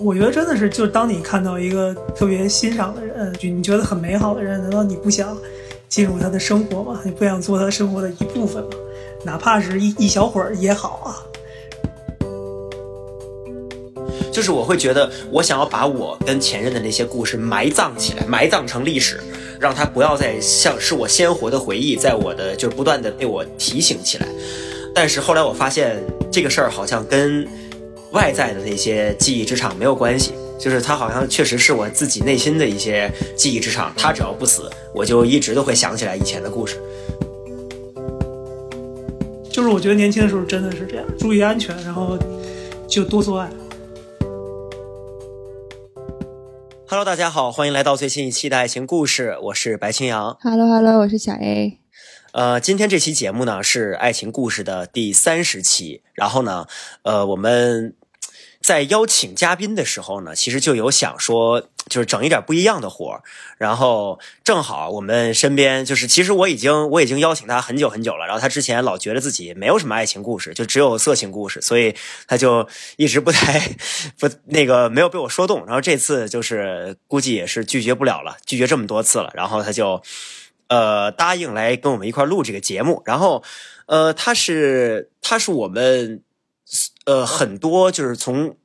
我觉得真的是，就是当你看到一个特别欣赏的人，就你觉得很美好的人，难道你不想进入他的生活吗？你不想做他生活的一部分吗？哪怕是一一小会儿也好啊。就是我会觉得，我想要把我跟前任的那些故事埋葬起来，埋葬成历史，让它不要再像是我鲜活的回忆，在我的就是不断的被我提醒起来。但是后来我发现，这个事儿好像跟外在的那些记忆之场没有关系，就是它好像确实是我自己内心的一些记忆之场。它只要不死，我就一直都会想起来以前的故事。就是我觉得年轻的时候真的是这样，注意安全，然后就多做爱。Hello，大家好，欢迎来到最新一期的爱情故事，我是白青阳。Hello Hello，我是小 A。呃，今天这期节目呢是爱情故事的第三十期，然后呢，呃，我们在邀请嘉宾的时候呢，其实就有想说，就是整一点不一样的活儿，然后正好我们身边就是，其实我已经我已经邀请他很久很久了，然后他之前老觉得自己没有什么爱情故事，就只有色情故事，所以他就一直不太 不那个没有被我说动，然后这次就是估计也是拒绝不了了，拒绝这么多次了，然后他就。呃，答应来跟我们一块录这个节目，然后，呃，他是他是我们呃很多就是从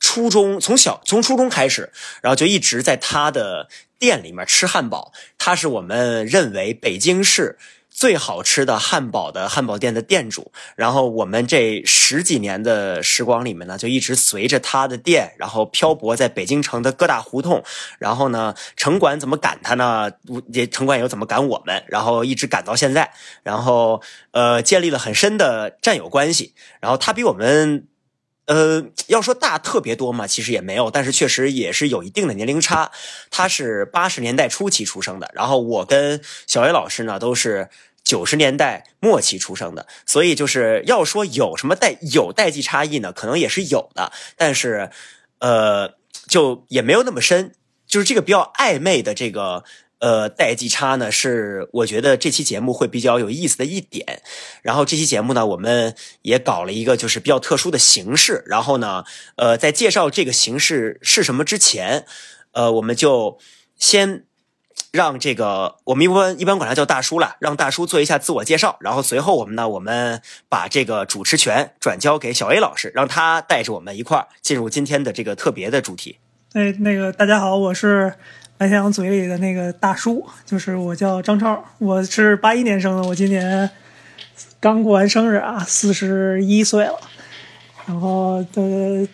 初中从小从初中开始，然后就一直在他的店里面吃汉堡，他是我们认为北京市最好吃的汉堡的汉堡店的店主，然后我们这十几年的时光里面呢，就一直随着他的店，然后漂泊在北京城的各大胡同，然后呢，城管怎么赶他呢？也城管又怎么赶我们？然后一直赶到现在，然后呃，建立了很深的战友关系。然后他比我们。呃，要说大特别多嘛，其实也没有，但是确实也是有一定的年龄差。他是八十年代初期出生的，然后我跟小薇老师呢都是九十年代末期出生的，所以就是要说有什么代有代际差异呢，可能也是有的，但是呃，就也没有那么深，就是这个比较暧昧的这个。呃，代际差呢是我觉得这期节目会比较有意思的一点。然后这期节目呢，我们也搞了一个就是比较特殊的形式。然后呢，呃，在介绍这个形式是什么之前，呃，我们就先让这个我们一般一般管他叫大叔了，让大叔做一下自我介绍。然后随后我们呢，我们把这个主持权转交给小 A 老师，让他带着我们一块儿进入今天的这个特别的主题。哎，那个大家好，我是。白天阳嘴里的那个大叔，就是我叫张超，我是八一年生的，我今年刚过完生日啊，四十一岁了。然后呃，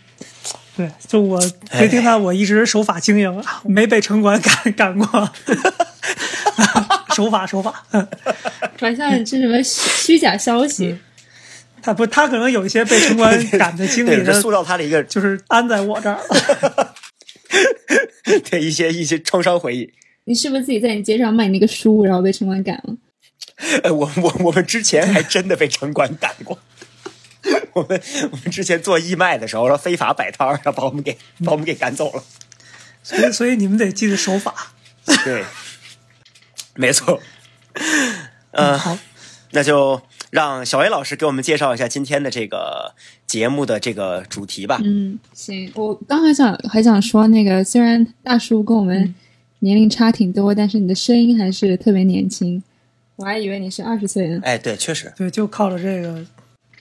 对，就我别听他，我一直守法经营啊，没被城管赶赶过。守法守法，传 向这什么虚假消息？他不，他可能有一些被城管赶的经历，对，塑造他的一个，就是安在我这儿了。对一些一些创伤回忆，你是不是自己在你街上卖那个书，然后被城管赶了？呃，我我我们之前还真的被城管赶过。我们我们之前做义卖的时候，说非法摆摊儿，然后把我们给把我们给赶走了。所以所以你们得记得守法。对，没错。呃，好，那就让小薇老师给我们介绍一下今天的这个节目的这个主题吧。嗯，行，我刚还想还想说，那个虽然大叔跟我们年龄差挺多，但是你的声音还是特别年轻，我还以为你是二十岁呢。哎，对，确实，对，就靠着这个，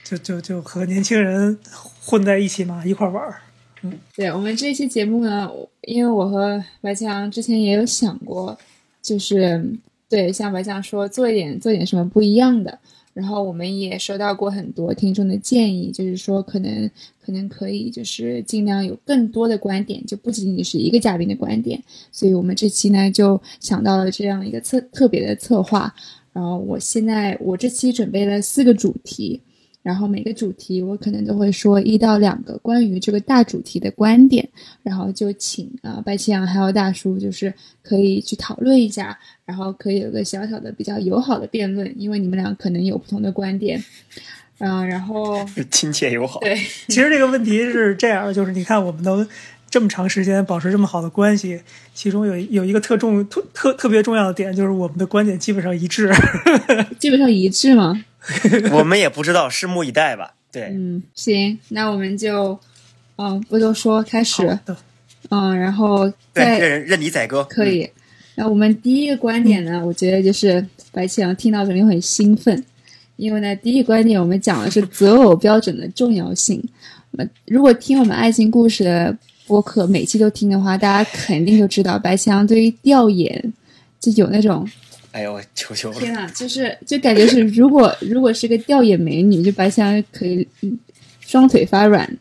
就就就和年轻人混在一起嘛，一块玩儿。嗯，对我们这期节目呢，因为我和白强之前也有想过，就是对像白强说做一点做点什么不一样的。然后我们也收到过很多听众的建议，就是说可能可能可以就是尽量有更多的观点，就不仅仅是一个嘉宾的观点。所以我们这期呢就想到了这样一个策特别的策划。然后我现在我这期准备了四个主题，然后每个主题我可能都会说一到两个关于这个大主题的观点，然后就请啊、呃、白七阳还有大叔就是可以去讨论一下。然后可以有个小小的比较友好的辩论，因为你们俩可能有不同的观点，嗯、呃，然后 亲切友好。对，其实这个问题是这样，就是你看我们能这么长时间保持这么好的关系，其中有有一个特重特特特别重要的点，就是我们的观点基本上一致，基本上一致吗？我们也不知道，拭目以待吧。对，嗯，行，那我们就嗯，不多说，开始。的，嗯，然后对，再任任你宰割，可以。那我们第一个观点呢，我觉得就是白起阳听到肯定会很兴奋，因为呢，第一个观点我们讲的是择偶标准的重要性。那，如果听我们爱情故事的播客每期都听的话，大家肯定就知道白起阳对于调研就有那种哎呦，我求求了，天呐，就是就感觉是，如果如果是个吊眼美女，就白香可以嗯双腿发软。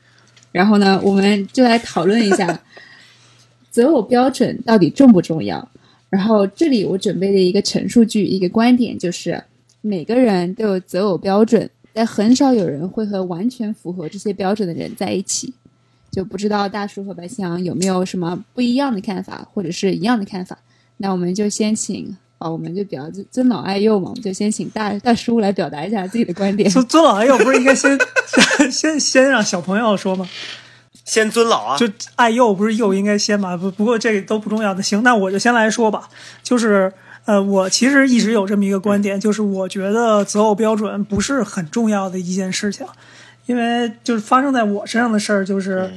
然后呢，我们就来讨论一下 择偶标准到底重不重要。然后这里我准备的一个陈述句，一个观点就是，每个人都有择偶标准，但很少有人会和完全符合这些标准的人在一起。就不知道大叔和白香有没有什么不一样的看法，或者是一样的看法？那我们就先请啊，我们就比较尊尊老爱幼嘛，我们就先请大大叔来表达一下自己的观点。尊尊老爱幼不是应该先 先先让小朋友说吗？先尊老啊，就爱幼不是幼应该先吗？不不过这个都不重要的。行，那我就先来说吧。就是呃，我其实一直有这么一个观点，就是我觉得择偶标准不是很重要的一件事情，因为就是发生在我身上的事儿，就是、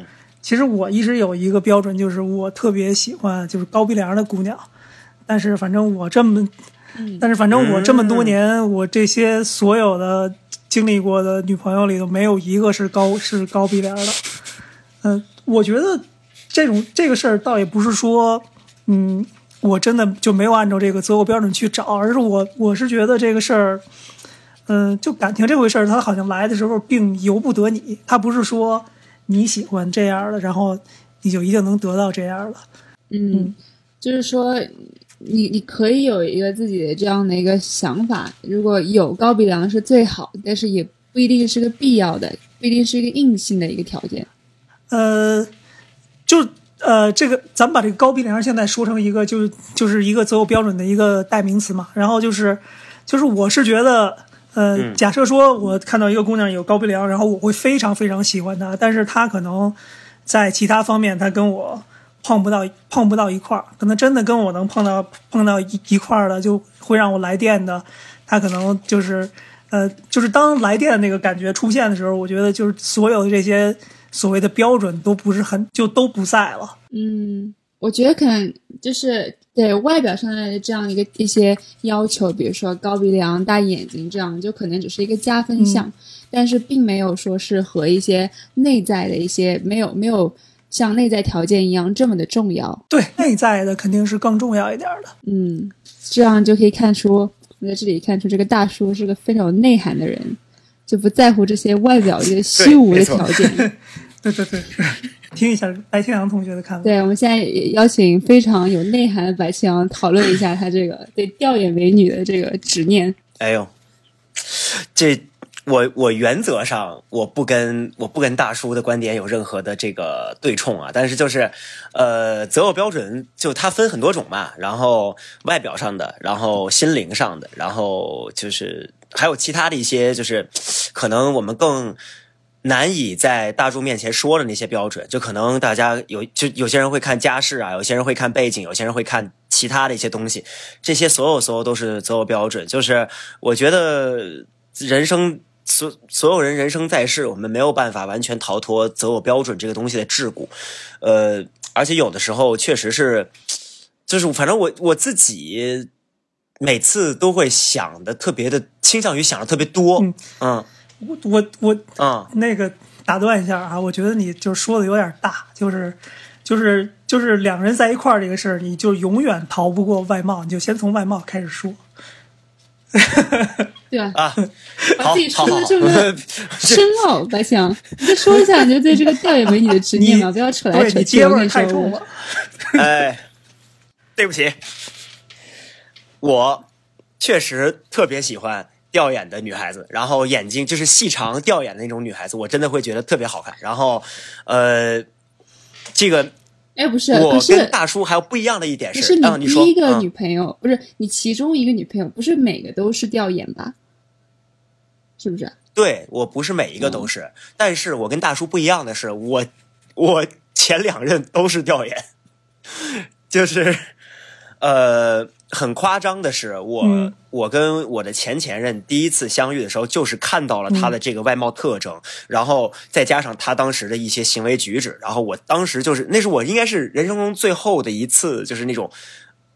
其实我一直有一个标准，就是我特别喜欢就是高鼻梁的姑娘，但是反正我这么，但是反正我这么多年，我这些所有的经历过的女朋友里头，没有一个是高是高鼻梁的。嗯，我觉得这种这个事儿倒也不是说，嗯，我真的就没有按照这个择偶标准去找，而是我我是觉得这个事儿，嗯，就感情这回事儿，它好像来的时候并由不得你，它不是说你喜欢这样的，然后你就一定能得到这样的。嗯，就是说，你你可以有一个自己的这样的一个想法，如果有高鼻梁是最好，但是也不一定是个必要的，不一定是一个硬性的一个条件。呃，就呃，这个咱们把这个高鼻梁现在说成一个，就是就是一个择偶标准的一个代名词嘛。然后就是就是我是觉得，呃，假设说我看到一个姑娘有高鼻梁，然后我会非常非常喜欢她，但是她可能在其他方面她跟我碰不到碰不到一块儿，可能真的跟我能碰到碰到一一块儿的，就会让我来电的，他可能就是呃，就是当来电的那个感觉出现的时候，我觉得就是所有的这些。所谓的标准都不是很就都不在了。嗯，我觉得可能就是对外表上的这样一个一些要求，比如说高鼻梁、大眼睛这样，就可能只是一个加分项，嗯、但是并没有说是和一些内在的一些没有没有像内在条件一样这么的重要。对，内在的肯定是更重要一点的。嗯，这样就可以看出，我在这里看出这个大叔是个非常有内涵的人。就不在乎这些外表一个虚无的条件。对对对，听一下白清阳同学的看法。对，我们现在也邀请非常有内涵的白清阳讨论一下他这个对吊眼美女的这个执念。哎呦，这我我原则上我不跟我不跟大叔的观点有任何的这个对冲啊，但是就是呃择偶标准就它分很多种嘛，然后外表上的，然后心灵上的，然后就是。还有其他的一些，就是可能我们更难以在大众面前说的那些标准，就可能大家有就有些人会看家世啊，有些人会看背景，有些人会看其他的一些东西，这些所有所有都是择偶标准。就是我觉得人生所所有人人生在世，我们没有办法完全逃脱择偶标准这个东西的桎梏，呃，而且有的时候确实是，就是反正我我自己。每次都会想的特别的，倾向于想的特别多。嗯嗯，我我我嗯，那个打断一下啊，我觉得你就说的有点大，就是就是就是两个人在一块儿这个事儿，你就永远逃不过外貌，你就先从外貌开始说。对吧？啊，把自己说的这么深奥，白翔，你再说一下你就对这个调研美女的执念嘛？不要扯来扯去，你接味太重了。哎，对不起。我确实特别喜欢吊眼的女孩子，然后眼睛就是细长吊眼的那种女孩子，我真的会觉得特别好看。然后，呃，这个，哎，不是，我跟大叔还有不一样的一点是，是你第一个女朋友，不是你其中一个女朋友，不是每个都是吊眼吧？是不是？对我不是每一个都是，但是我跟大叔不一样的是，我我前两任都是吊眼，就是。呃，很夸张的是，我、嗯我跟我的前前任第一次相遇的时候，就是看到了他的这个外貌特征，然后再加上他当时的一些行为举止，然后我当时就是那是我应该是人生中最后的一次，就是那种。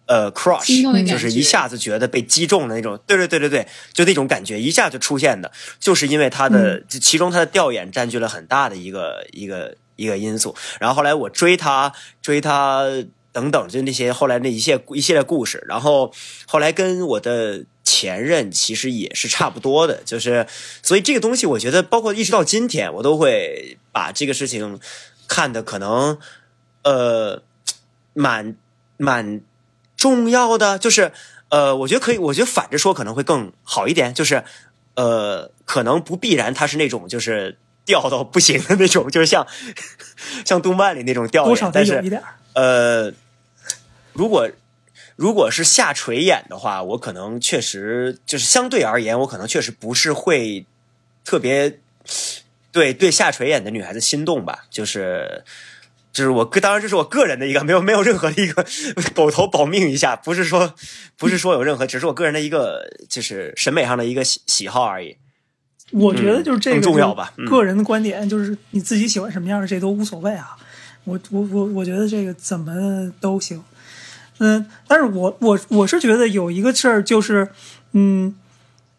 呃，crush 就是一下子觉得被击中的那种，对对对对对，就那种感觉一下就出现的，就是因为他的，就其中他的调研占据了很大的一个一个一个因素。然后后来我追他，追他等等，就那些后来那一系一系列故事，然后后来跟我的前任其实也是差不多的，就是所以这个东西，我觉得包括一直到今天，我都会把这个事情看的可能呃蛮蛮重要的，就是呃，我觉得可以，我觉得反着说可能会更好一点，就是呃，可能不必然他是那种就是掉到不行的那种，就是像 像动漫里那种掉眼，多少得但是有一点儿。呃，如果如果是下垂眼的话，我可能确实就是相对而言，我可能确实不是会特别对对下垂眼的女孩子心动吧，就是。就是我个，当然这是我个人的一个，没 有没有任何的一个狗头保命一下，不是说不是说有任何，只是我个人的一个就是审美上的一个喜喜好而已。我觉得就是这个更重要吧个人的观点就是你自己喜欢什么样的，这都无所谓啊。我我我我觉得这个怎么都行。嗯，但是我我我是觉得有一个事儿就是，嗯，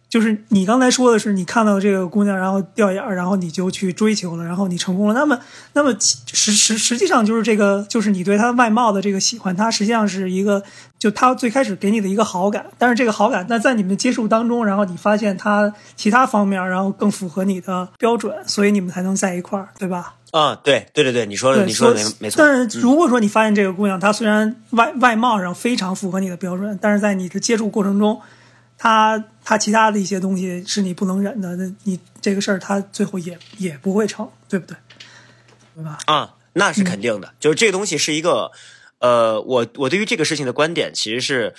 就是你刚才说的是你看到这个姑娘，然后掉眼儿，然后你就去追求了，然后你成功了。那么，那么实实实际上就是这个，就是你对她外貌的这个喜欢，她实际上是一个，就她最开始给你的一个好感。但是这个好感，那在你们接触当中，然后你发现她其他方面，然后更符合你的标准，所以你们才能在一块儿，对吧？啊、对对对对，你说的，你说的没没错。但是如果说你发现这个姑娘，她虽然外外貌上非常符合你的标准，但是在你的接触过程中，她她其他的一些东西是你不能忍的，那你这个事儿她最后也也不会成，对不对？对吧？啊，那是肯定的。就是这个东西是一个，呃，我我对于这个事情的观点其实是，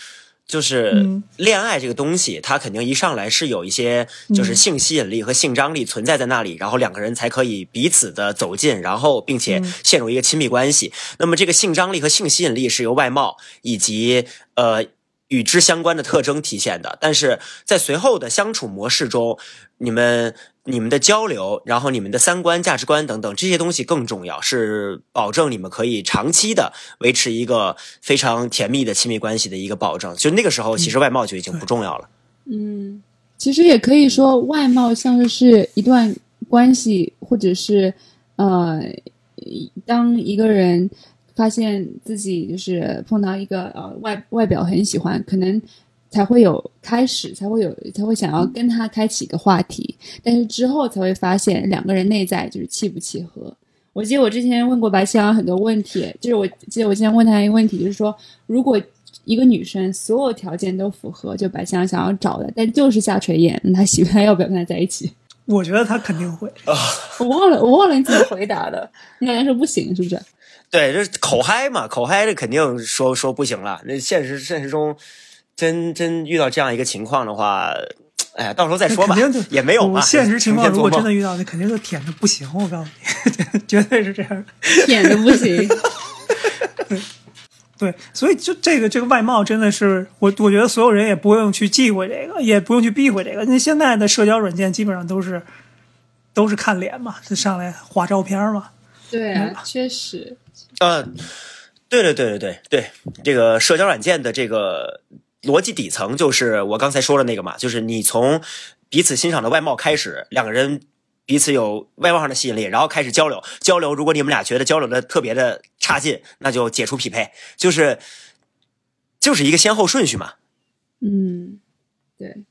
就是嗯恋爱这个东西，它肯定一上来是有一些就是性吸引力和性张力存在在那里，然后两个人才可以彼此的走近，然后并且陷入一个亲密关系。那么这个性张力和性吸引力是由外貌以及呃。与之相关的特征体现的，但是在随后的相处模式中，你们你们的交流，然后你们的三观、价值观等等这些东西更重要，是保证你们可以长期的维持一个非常甜蜜的亲密关系的一个保证。就那个时候，其实外貌就已经不重要了。嗯，其实也可以说，外貌像是一段关系，或者是呃，当一个人发现自己就是碰到一个呃外外表很喜欢，可能才会有开始，才会有才会想要跟他开启一个话题，但是之后才会发现两个人内在就是契不契合。我记得我之前问过白希阳很多问题，就是我记得我之前问他一个问题，就是说如果一个女生所有条件都符合，就白希阳想要找的，但就是下垂眼，那他喜欢 要不要跟他在一起？我觉得他肯定会。我忘了，我忘了你怎么回答的。你好像说不行，是不是？对，这口嗨嘛，口嗨这肯定说说不行了。那现实现实中，真真遇到这样一个情况的话，哎呀，到时候再说吧肯定，也没有嘛。现实情况，如果真的遇遇到，那肯定就舔的不行。我告诉你，绝对是这样。舔的不行。对，所以就这个这个外貌真的是我我觉得所有人也不用去忌讳这个，也不用去避讳这个。那现在的社交软件基本上都是都是看脸嘛，就上来划照片嘛。对啊，确实。呃，对对对对对对，这个社交软件的这个逻辑底层就是我刚才说的那个嘛，就是你从彼此欣赏的外貌开始，两个人彼此有外貌上的吸引力，然后开始交流。交流，如果你们俩觉得交流的特别的差劲，那就解除匹配，就是就是一个先后顺序嘛。嗯，对。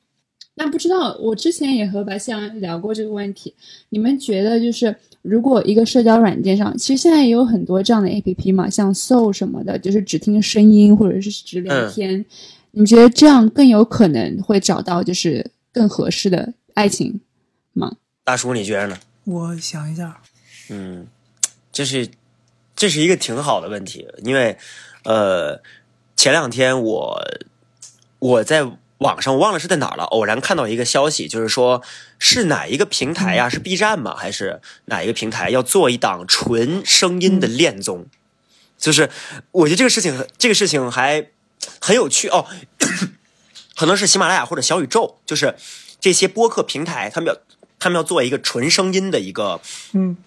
那不知道，我之前也和白象聊过这个问题。你们觉得，就是如果一个社交软件上，其实现在也有很多这样的 APP 嘛，像 Soul 什么的，就是只听声音或者是只聊天。你觉得这样更有可能会找到就是更合适的爱情吗？大叔，你觉得呢？我想一下，嗯，这是这是一个挺好的问题，因为呃，前两天我我在网上我忘了是在哪儿了，偶然看到一个消息，就是说是哪一个平台呀、是 B 站吗？还是哪一个平台要做一档纯声音的恋综？就是我觉得这个事情，这个事情还很有趣哦，可能是喜马拉雅或者小宇宙，就是这些播客平台，他们要他们要做一个纯声音的一个嗯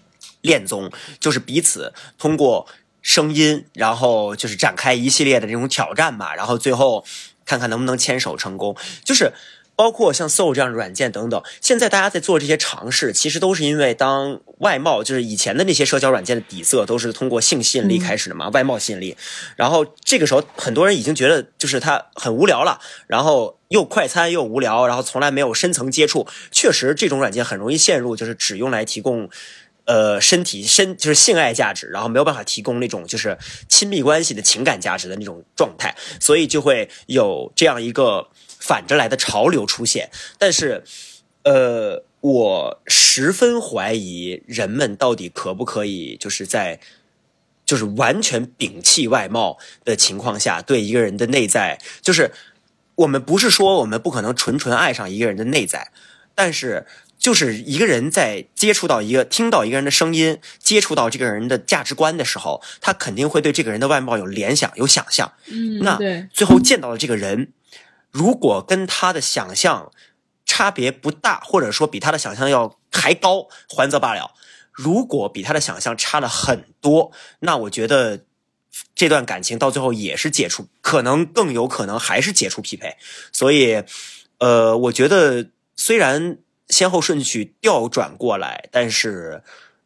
恋综，就是彼此通过声音，然后就是展开一系列的这种挑战吧，然后最后看看能不能牵手成功，就是。包括像 Soul 这样的软件等等，现在大家在做这些尝试，其实都是因为当外貌就是以前的那些社交软件的底色都是通过性吸引力开始的嘛，外貌吸引力。然后这个时候，很多人已经觉得就是它很无聊了，然后又快餐又无聊，然后从来没有深层接触。确实，这种软件很容易陷入就是只用来提供呃身体身就是性爱价值，然后没有办法提供那种就是亲密关系的情感价值的那种状态，所以就会有这样一个。反着来的潮流出现，但是，呃，我十分怀疑人们到底可不可以，就是在，就是完全摒弃外貌的情况下，对一个人的内在，就是我们不是说我们不可能纯纯爱上一个人的内在，但是就是一个人在接触到一个、听到一个人的声音，接触到这个人的价值观的时候，他肯定会对这个人的外貌有联想、有想象。嗯，那对，最后见到了这个人。如果跟他的想象差别不大，或者说比他的想象要还高，还则罢了；如果比他的想象差了很多，那我觉得这段感情到最后也是解除，可能更有可能还是解除匹配。所以，呃，我觉得虽然先后顺序调转过来，但是，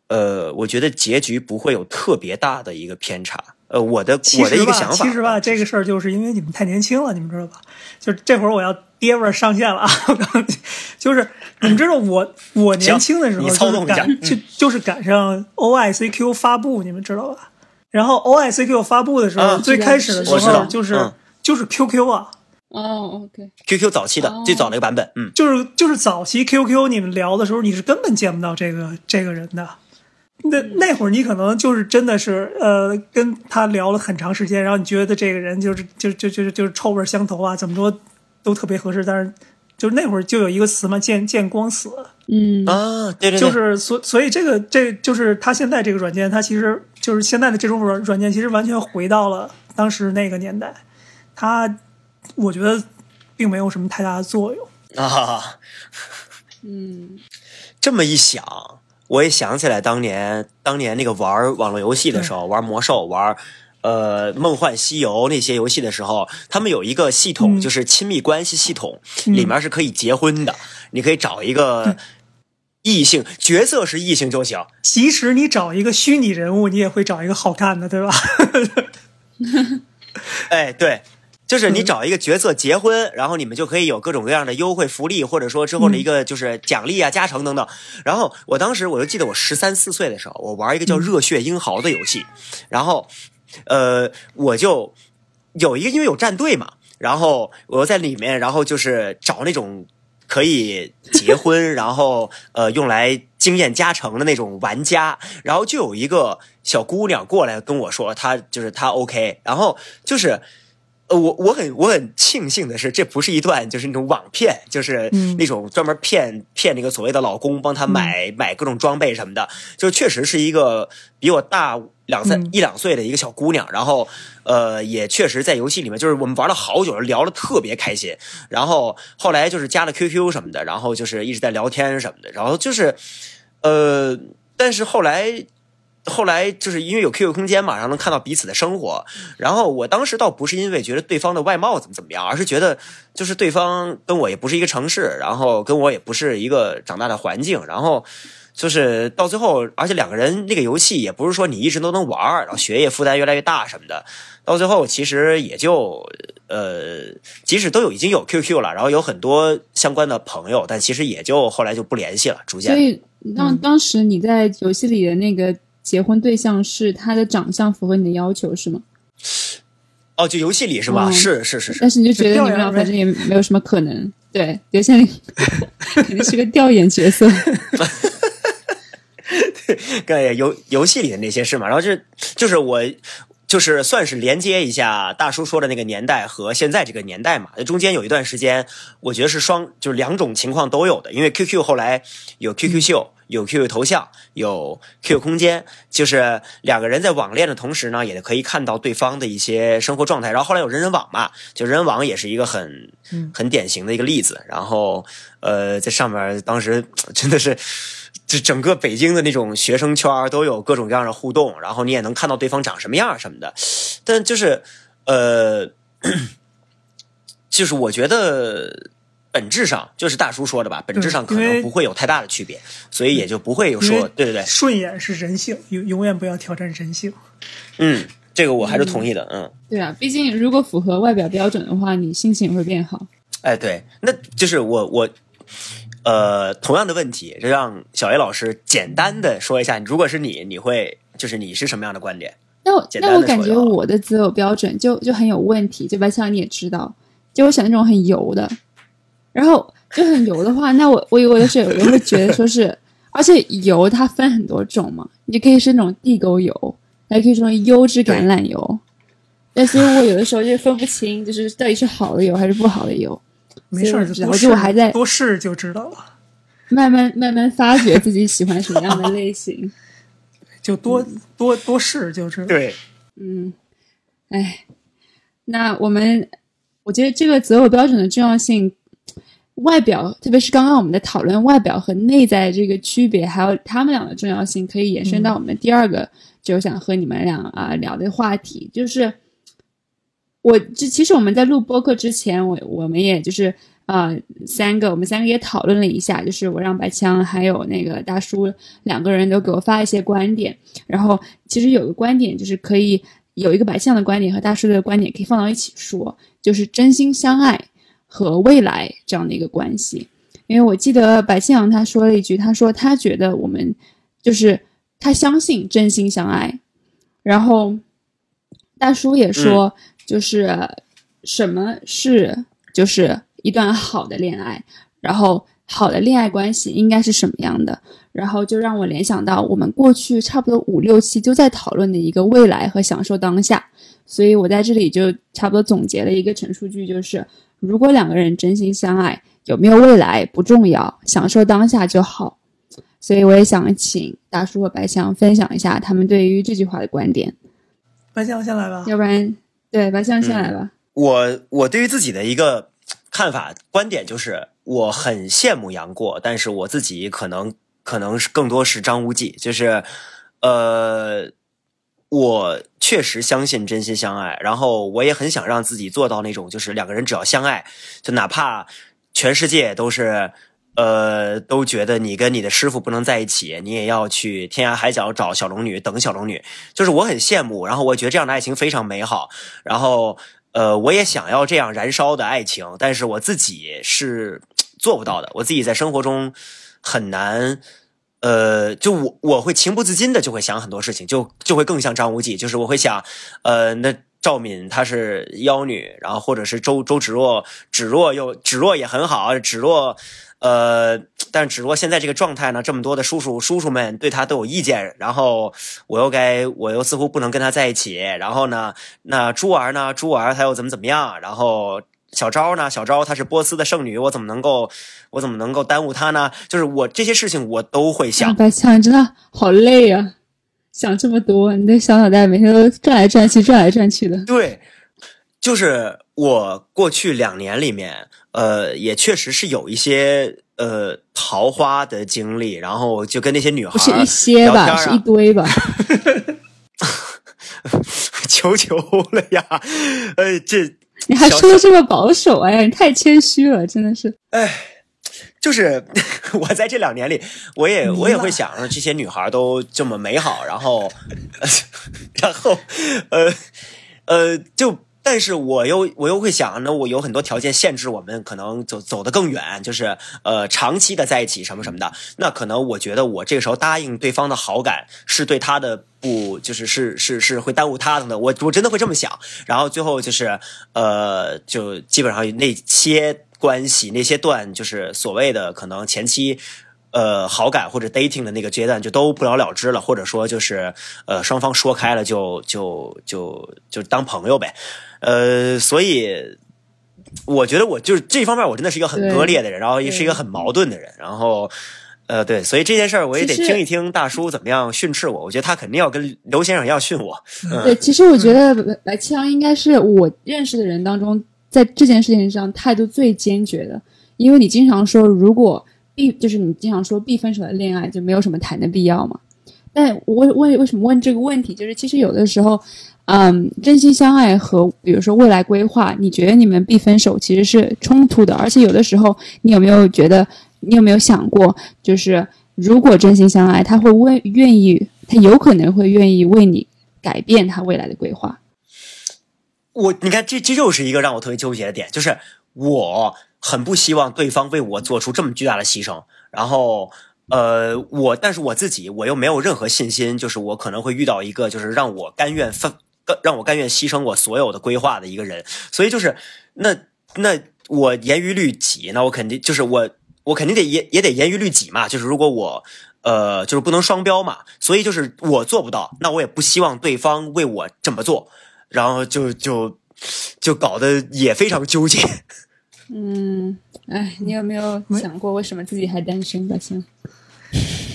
呃，我觉得结局不会有特别大的一个偏差。呃，我的我的一个想法，其实吧，这个事儿就是因为你们太年轻了，你们知道吧？就是这会儿我要爹味儿上线了啊！就是你们知道我我年轻的时候就是赶就就是赶上 O I C Q 发布，你们知道吧？然后 O I C Q 发布的时候，最开始的时候就是就是 Q Q 啊。哦，OK，Q Q 早期的最早那个版本，嗯，就是就是早期 Q Q，你们聊的时候，你是根本见不到这个这个人的。那那会儿你可能就是真的是呃跟他聊了很长时间，然后你觉得这个人就是就就就就是臭味相投啊，怎么说都特别合适。但是就是那会儿就有一个词嘛，见见光死。嗯啊，对对对，就是所所以这个这就是他现在这个软件，它其实就是现在的这种软软件，其实完全回到了当时那个年代。他我觉得并没有什么太大的作用啊。嗯，这么一想。我也想起来当年，当年那个玩网络游戏的时候，玩魔兽、玩呃梦幻西游那些游戏的时候，他们有一个系统，就是亲密关系系统，里面是可以结婚的。你可以找一个异性角色是异性就行。即使你找一个虚拟人物，你也会找一个好看的，对吧？哎，对。就是你找一个角色结婚，然后你们就可以有各种各样的优惠福利，或者说之后的一个就是奖励啊、加成等等。然后我当时我就记得我十三四岁的时候，我玩一个叫《热血英豪》的游戏，然后呃，我就有一个因为有战队嘛，然后我在里面，然后就是找那种可以结婚，然后呃用来经验加成的那种玩家，然后就有一个小姑娘过来跟我说，她就是她 OK，然后就是。呃，我我很我很庆幸的是，这不是一段就是那种网骗，就是那种专门骗骗那个所谓的老公，帮他买买各种装备什么的，就确实是一个比我大两三一两岁的一个小姑娘，然后呃，也确实在游戏里面，就是我们玩了好久，聊了特别开心，然后后来就是加了 QQ 什么的，然后就是一直在聊天什么的，然后就是呃，但是后来。后来就是因为有 QQ 空间嘛，然后能看到彼此的生活。然后我当时倒不是因为觉得对方的外貌怎么怎么样，而是觉得就是对方跟我也不是一个城市，然后跟我也不是一个长大的环境。然后就是到最后，而且两个人那个游戏也不是说你一直都能玩，然后学业负担越来越大什么的。到最后其实也就呃，即使都有已经有 QQ 了，然后有很多相关的朋友，但其实也就后来就不联系了，逐渐。所以当当时你在游戏里的那个。结婚对象是他的长相符合你的要求是吗？哦，就游戏里是吧？是是是是。但是你就觉得你们俩 反正也没有什么可能，对，刘宪肯定是个调研角色。对，游游戏里的那些事嘛？然后就是就是我就是算是连接一下大叔说的那个年代和现在这个年代嘛。中间有一段时间，我觉得是双就是两种情况都有的，因为 QQ 后来有 QQ 秀。有 QQ 头像，有 QQ 空间，就是两个人在网恋的同时呢，也可以看到对方的一些生活状态。然后后来有人人网嘛，就人人网也是一个很很典型的一个例子。然后呃，在上面当时 真的是。就整个北京的那种学生圈都有各种各样的互动，然后你也能看到对方长什么样什么的，但就是呃，就是我觉得本质上就是大叔说的吧，本质上可能不会有太大的区别，所以也就不会有说对对对，顺眼是人性，永永远不要挑战人性。嗯，这个我还是同意的。嗯，对啊，毕竟如果符合外表标准的话，你心情会变好。哎，对，那就是我我。呃，同样的问题，就让小 A 老师简单的说一下，如果是你，你会就是你是什么样的观点？那我那我感觉我的择偶标准就就很有问题。就白像你也知道，就我选那种很油的，然后就很油的话，那我我有的时候有人会觉得说是，而且油它分很多种嘛，你可以是那种地沟油，还可以说优质橄榄油。但所以我有的时候就分不清，就是到底是好的油还是不好的油。没事儿，我就我还在多试就知道了。慢慢慢慢发掘自己喜欢什么样的类型，就多多多试就知道。对，嗯，哎，那我们我觉得这个择偶标准的重要性，外表，特别是刚刚我们在讨论外表和内在这个区别，还有他们俩的重要性，可以延伸到我们第二个，就想和你们俩啊聊的话题，就是。我这其实我们在录播客之前，我我们也就是啊三个，我们三个也讨论了一下，就是我让白枪还有那个大叔两个人都给我发一些观点，然后其实有个观点就是可以有一个白枪的观点和大叔的观点可以放到一起说，就是真心相爱和未来这样的一个关系。因为我记得白庆阳他说了一句，他说他觉得我们就是他相信真心相爱，然后大叔也说。就是什么是就是一段好的恋爱，然后好的恋爱关系应该是什么样的？然后就让我联想到我们过去差不多五六期就在讨论的一个未来和享受当下，所以我在这里就差不多总结了一个陈述句，就是如果两个人真心相爱，有没有未来不重要，享受当下就好。所以我也想请大叔和白香分享一下他们对于这句话的观点。白香先来吧，要不然。对，白象先来吧。我我对于自己的一个看法观点就是，我很羡慕杨过，但是我自己可能可能是更多是张无忌。就是，呃，我确实相信真心相爱，然后我也很想让自己做到那种，就是两个人只要相爱，就哪怕全世界都是。呃，都觉得你跟你的师傅不能在一起，你也要去天涯海角找小龙女，等小龙女。就是我很羡慕，然后我觉得这样的爱情非常美好，然后呃，我也想要这样燃烧的爱情，但是我自己是做不到的。我自己在生活中很难，呃，就我我会情不自禁的就会想很多事情，就就会更像张无忌，就是我会想，呃，那赵敏她是妖女，然后或者是周周芷若，芷若又芷若也很好，芷若。呃，但芷若现在这个状态呢，这么多的叔叔叔叔们对她都有意见，然后我又该，我又似乎不能跟他在一起，然后呢，那珠儿呢，珠儿她又怎么怎么样，然后小昭呢，小昭她是波斯的圣女，我怎么能够，我怎么能够耽误她呢？就是我这些事情我都会想。白想真的好累啊，想这么多，你的小脑袋每天都转来转去，转来转去的。对，就是我过去两年里面。呃，也确实是有一些呃桃花的经历，然后就跟那些女孩不是一些吧，是一堆吧。求求了呀！哎，这你还说的这么保守？哎呀，你太谦虚了，真的是。哎，就是 我在这两年里，我也我也会想着这些女孩都这么美好，然后，然后，呃呃，就。但是我又我又会想，那我有很多条件限制我们可能走走得更远，就是呃长期的在一起什么什么的。那可能我觉得我这个时候答应对方的好感是对他的不就是是是是会耽误他的。我我真的会这么想。然后最后就是呃就基本上那些关系那些段就是所谓的可能前期。呃，好感或者 dating 的那个阶段就都不了了之了，或者说就是呃，双方说开了就就就就当朋友呗。呃，所以我觉得我就是这方面我真的是一个很割裂的人，然后也是一个很矛盾的人。然后呃，对，所以这件事儿我也得听一听大叔怎么样训斥我。我觉得他肯定要跟刘先生一样训我。对，其实我觉得白白枪应该是我认识的人当中，在这件事情上态度最坚决的，因为你经常说，如果必就是你经常说必分手的恋爱就没有什么谈的必要嘛。但我为为什么问这个问题，就是其实有的时候，嗯，真心相爱和比如说未来规划，你觉得你们必分手其实是冲突的，而且有的时候，你有没有觉得，你有没有想过，就是如果真心相爱，他会为愿意，他有可能会愿意为你改变他未来的规划。我你看，这这又是一个让我特别纠结的点，就是我很不希望对方为我做出这么巨大的牺牲，然后。呃，我但是我自己我又没有任何信心，就是我可能会遇到一个就是让我甘愿分，让我甘愿牺牲我所有的规划的一个人，所以就是那那我严于律己，那我肯定就是我我肯定得也也得严于律己嘛，就是如果我呃就是不能双标嘛，所以就是我做不到，那我也不希望对方为我这么做，然后就就就搞得也非常纠结。嗯，哎，你有没有想过为什么自己还单身吧？行。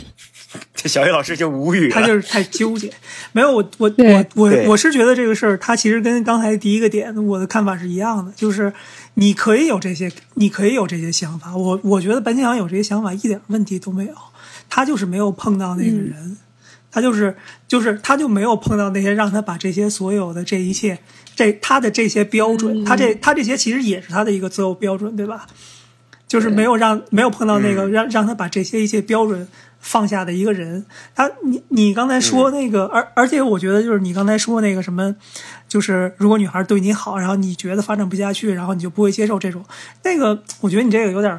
这小雨老师就无语了，他就是太纠结。没有我，我我我我是觉得这个事儿，他其实跟刚才第一个点我的看法是一样的，就是你可以有这些，你可以有这些想法。我我觉得白金阳有这些想法一点问题都没有，他就是没有碰到那个人，他就是就是他就没有碰到那些让他把这些所有的这一切，这他的这些标准，他这他这些其实也是他的一个择偶标准，对吧？就是没有让没有碰到那个让让他把这些一些标准放下的一个人。他你你刚才说那个，而而且我觉得就是你刚才说那个什么，就是如果女孩对你好，然后你觉得发展不下去，然后你就不会接受这种那个，我觉得你这个有点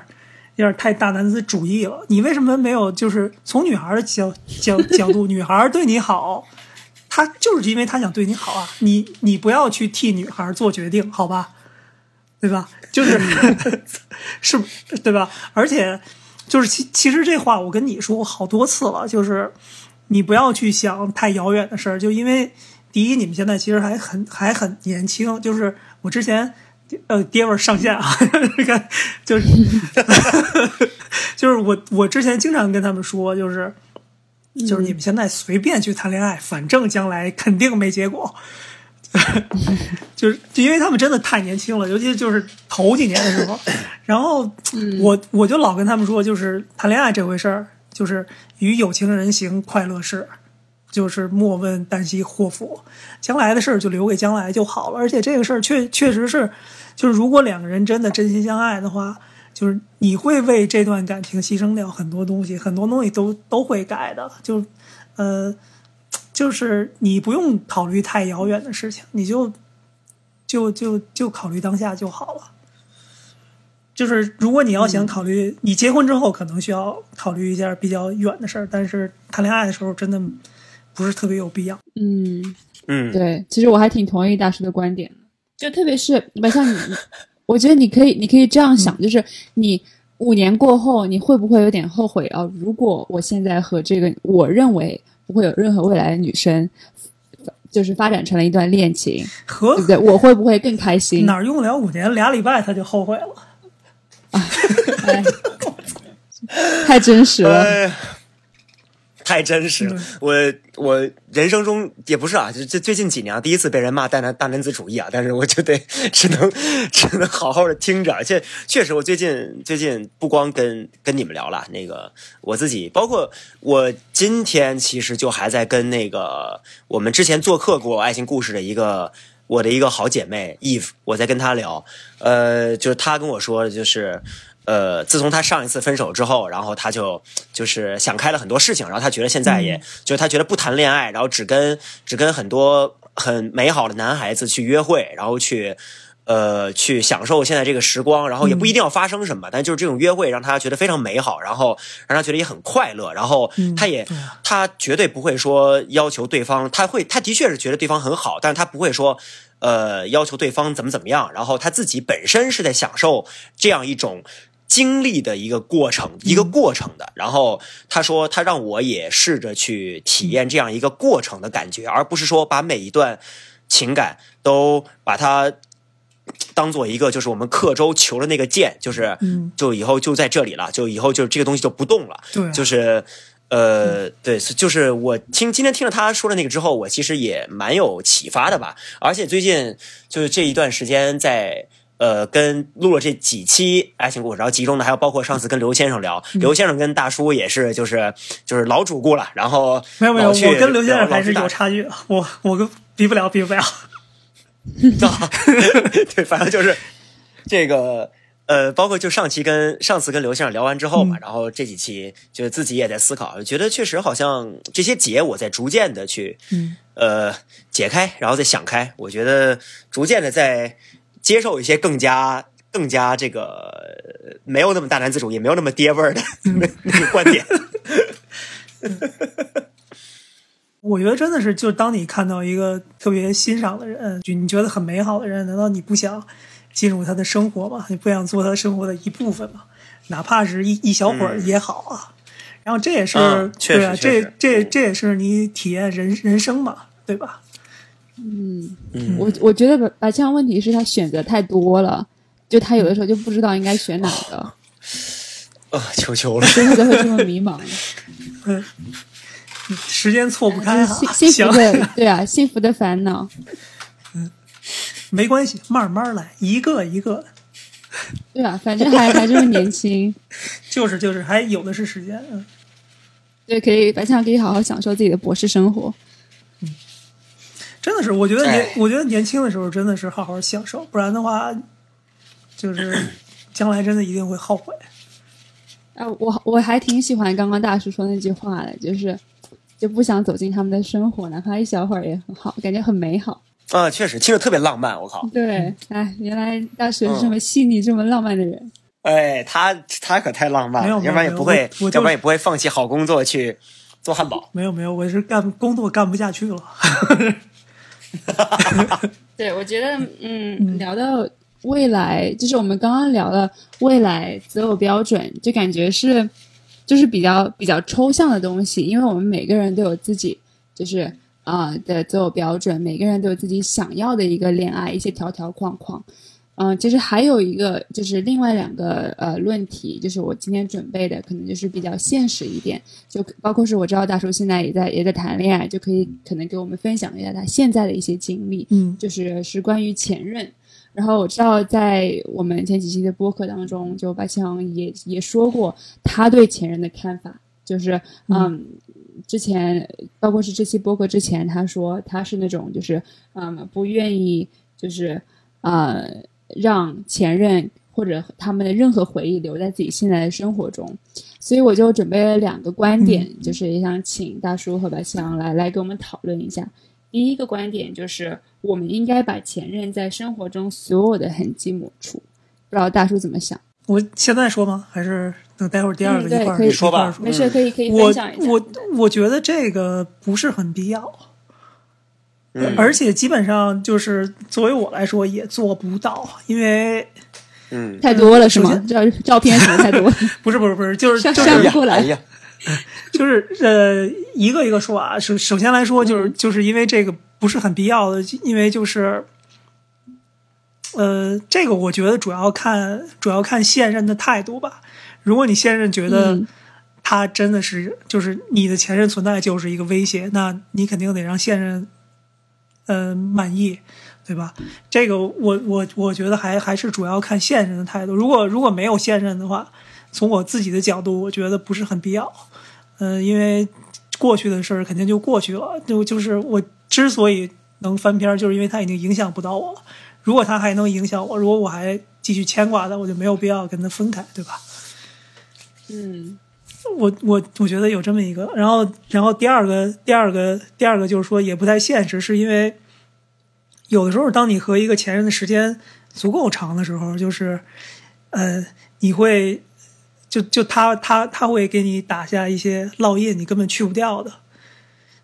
有点太大男子主义了。你为什么没有就是从女孩的角角角度，女孩对你好？他就是因为他想对你好啊，你你不要去替女孩做决定，好吧？对吧？就是 是，对吧？而且就是其其实这话我跟你说过好多次了，就是你不要去想太遥远的事儿，就因为第一，你们现在其实还很还很年轻，就是我之前呃爹味儿上线啊，这 个就是 就是我我之前经常跟他们说，就是就是你们现在随便去谈恋爱，反正将来肯定没结果。就是就因为他们真的太年轻了，尤其就是头几年的时候，然后我我就老跟他们说，就是谈恋爱这回事儿，就是与有情人行，快乐事，就是莫问旦夕祸福，将来的事儿就留给将来就好了。而且这个事儿确确实是，就是如果两个人真的真心相爱的话，就是你会为这段感情牺牲掉很多东西，很多东西都都会改的，就呃。就是你不用考虑太遥远的事情，你就就就就考虑当下就好了。就是如果你要想考虑，你结婚之后可能需要考虑一下比较远的事儿，但是谈恋爱的时候真的不是特别有必要。嗯，嗯，对，其实我还挺同意大师的观点的，就特别是白像你，我觉得你可以，你可以这样想，就是你五年过后，你会不会有点后悔啊？如果我现在和这个我认为不会有任何未来的女生，就是发展成了一段恋情，和对不对？我会不会更开心？哪儿用得了五年俩礼拜他就后悔了？哎 太真实了。太真实了。我我人生中也不是啊，就这最近几年啊，第一次被人骂大男大男子主义啊，但是我就得只能 只能好好的听着。而且确实，我最近最近不光跟跟你们聊了，那个我自己，包括我今天其实就还在跟那个我们之前做客过爱情故事的一个。我的一个好姐妹 Eve，我在跟她聊，呃，就是她跟我说的，就是，呃，自从他上一次分手之后，然后他就就是想开了很多事情，然后他觉得现在也、就是他觉得不谈恋爱，然后只跟只跟很多很美好的男孩子去约会，然后去。呃，去享受现在这个时光，然后也不一定要发生什么，但就是这种约会让他觉得非常美好，然后让他觉得也很快乐，然后他也、他绝对不会说要求对方，他会，他的确是觉得对方很好，但是他不会说，呃，要求对方怎么怎么样。然后他自己本身是在享受这样一种经历的一个过程，一个过程的。然后他说，他让我也试着去体验这样一个过程的感觉，而不是说把每一段情感都把它当做一个就是我们刻舟求的那个剑，就是嗯就以后就在这里了，就以后就这个东西就不动了。对啊就是呃，对，就是我听今天听了他说的那个之后，我其实也蛮有启发的吧。而且最近就是这一段时间在。呃，跟录了这几期爱情故事，然后其中呢还有包括上次跟刘先生聊，嗯。刘先生跟大叔也是就是就是老主顾了，然后没有没有，我跟刘先生还是有差距，我我跟比不了比不了。啊，对，反正就是这个呃，包括就上期跟上次跟刘先生聊完之后嘛，嗯。然后这几期就自己也在思考，觉得确实好像这些结我在逐渐的去嗯。呃解开，然后再想开，我觉得逐渐的在接受一些更加。更加这个呃没有那么大男子主义，没有那么爹味儿的那那个观点，我觉得真的是，就当你看到一个特别欣赏的人，就你觉得很美好的人，难道你不想进入他的生活吗？你不想做他生活的一部分吗？哪怕是一一小会儿也好啊。然后这也是、嗯对啊，确实这这这也是你体验人人生嘛，对吧？嗯，我我觉得白白枪问题是他选择太多了，就他有的时候就不知道应该选哪个，啊，求求了，所以他才会这么迷茫。时间错不开啊，幸幸福，的，对啊，幸福的烦恼。嗯 没关系，慢慢来，一个一个，对啊，反正还还这么年轻，就是就是，还有的是时间。嗯，对，可以白枪可以好好享受自己的博士生活。真的是，我觉得年哎，我觉得年轻的时候真的是好好享受，不然的话，就是 将来真的一定会后悔。啊，我我还挺喜欢刚刚大叔说那句话的，就是就不想走进他们的生活，哪怕一小会儿也很好，感觉很美好。啊，确实听着特别浪漫，我靠，对，哎，原来大叔是这么细腻、这么浪漫的人。哎，他他可太浪漫了，要不然也不会，要不然也不会放弃好工作去做汉堡。没有没有，我是干工作干不下去了。对，我觉得，嗯，聊到未来，就是我们刚刚聊了未来择偶标准，就感觉是就是比较比较抽象的东西，因为我们每个人都有自己就是啊、的择偶标准，每个人都有自己想要的一个恋爱一些条条框框。嗯、其实还有一个就是另外两个呃论题，就是我今天准备的，可能就是比较现实一点，就包括是我知道大叔现在也在也在谈恋爱，就可以可能给我们分享一下他现在的一些经历。嗯就是是关于前任。然后我知道，在我们前几期的播客当中，就白强也也说过他对前任的看法，就是嗯，之前包括是这期播客之前，他说他是那种就是嗯不愿意就是呃让前任或者他们的任何回忆留在自己现在的生活中，所以我就准备了两个观点，就是也想请大叔和白强来来跟我们讨论一下。第一个观点就是，我们应该把前任在生活中所有的痕迹抹除。不知道大叔怎么想？我现在说吗？还是等待会儿第二个嗯对可以一块儿一说吧没事，可以可以我分享一下。我我觉得这个不是很必要，嗯而且基本上就是作为我来说也做不到，因为嗯，太多了是吗照照片什么太多了？不是不是不是，就是上就是上过来 就是呃，一个一个说啊。首首先来说，嗯就是就是因为这个不是很必要的，因为就是呃，这个我觉得主要看主要看现任的态度吧。如果你现任觉得嗯他真的是就是你的前任存在就是一个威胁，那你肯定得让现任呃满意。对吧？这个我我我觉得还还是主要看现任的态度。如果如果没有现任的话，从我自己的角度，我觉得不是很必要。嗯、因为过去的事儿肯定就过去了。就就是我之所以能翻篇儿，就是因为他已经影响不到我了。如果他还能影响我，如果我还继续牵挂他，我就没有必要跟他分开，对吧？嗯我我我觉得有这么一个，然后然后第二个第二个第二个就是说也不太现实，是因为有的时候当你和一个前任的时间足够长的时候，就是呃你会就就他他他会给你打下一些烙印，你根本去不掉的。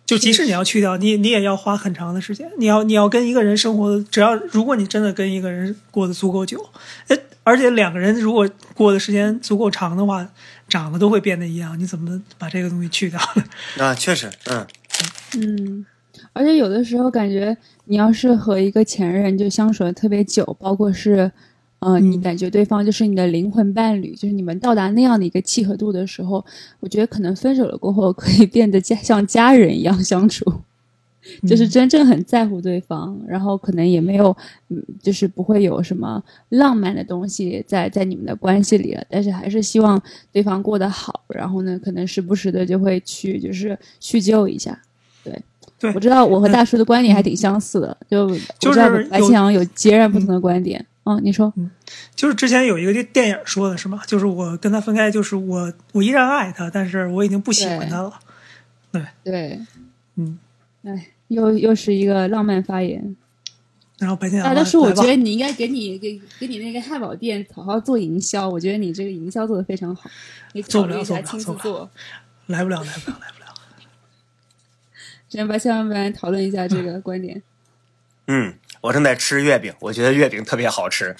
就即使你要去掉，你你也要花很长的时间。你要你要跟一个人生活，只要如果你真的跟一个人过得足够久，哎，而且两个人如果过的时间足够长的话，长得都会变得一样。你怎么把这个东西去掉呢？啊，确实，嗯嗯，而且有的时候感觉你要是和一个前任就相处的特别久，包括是，呃，你感觉对方就是你的灵魂伴侣，就是你们到达那样的一个契合度的时候，我觉得可能分手了过后可以变得家像家人一样相处。就是真正很在乎对方，然后可能也没有，嗯，就是不会有什么浪漫的东西在在你们的关系里了，但是还是希望对方过得好，然后呢，可能时不时的就会去就是叙旧一下，对，对我知道我和大叔的观点还挺相似的，就就是白有启阳有截然不同的观点，嗯，你说，就是之前有一个电电影说的是吗？就是我跟他分开，就是我我依然爱他，但是我已经不喜欢他了。对。对，嗯，哎，又又是一个浪漫发言。然后白天大大叔，我觉得你应该给你给给你那个汉堡店好好做营销，我觉得你这个营销做的非常好，你做不了考虑一下做不了做不了亲自做。来不了，来不了，来不了。先生们讨论一下这个观点。嗯，我正在吃月饼，我觉得月饼特别好吃。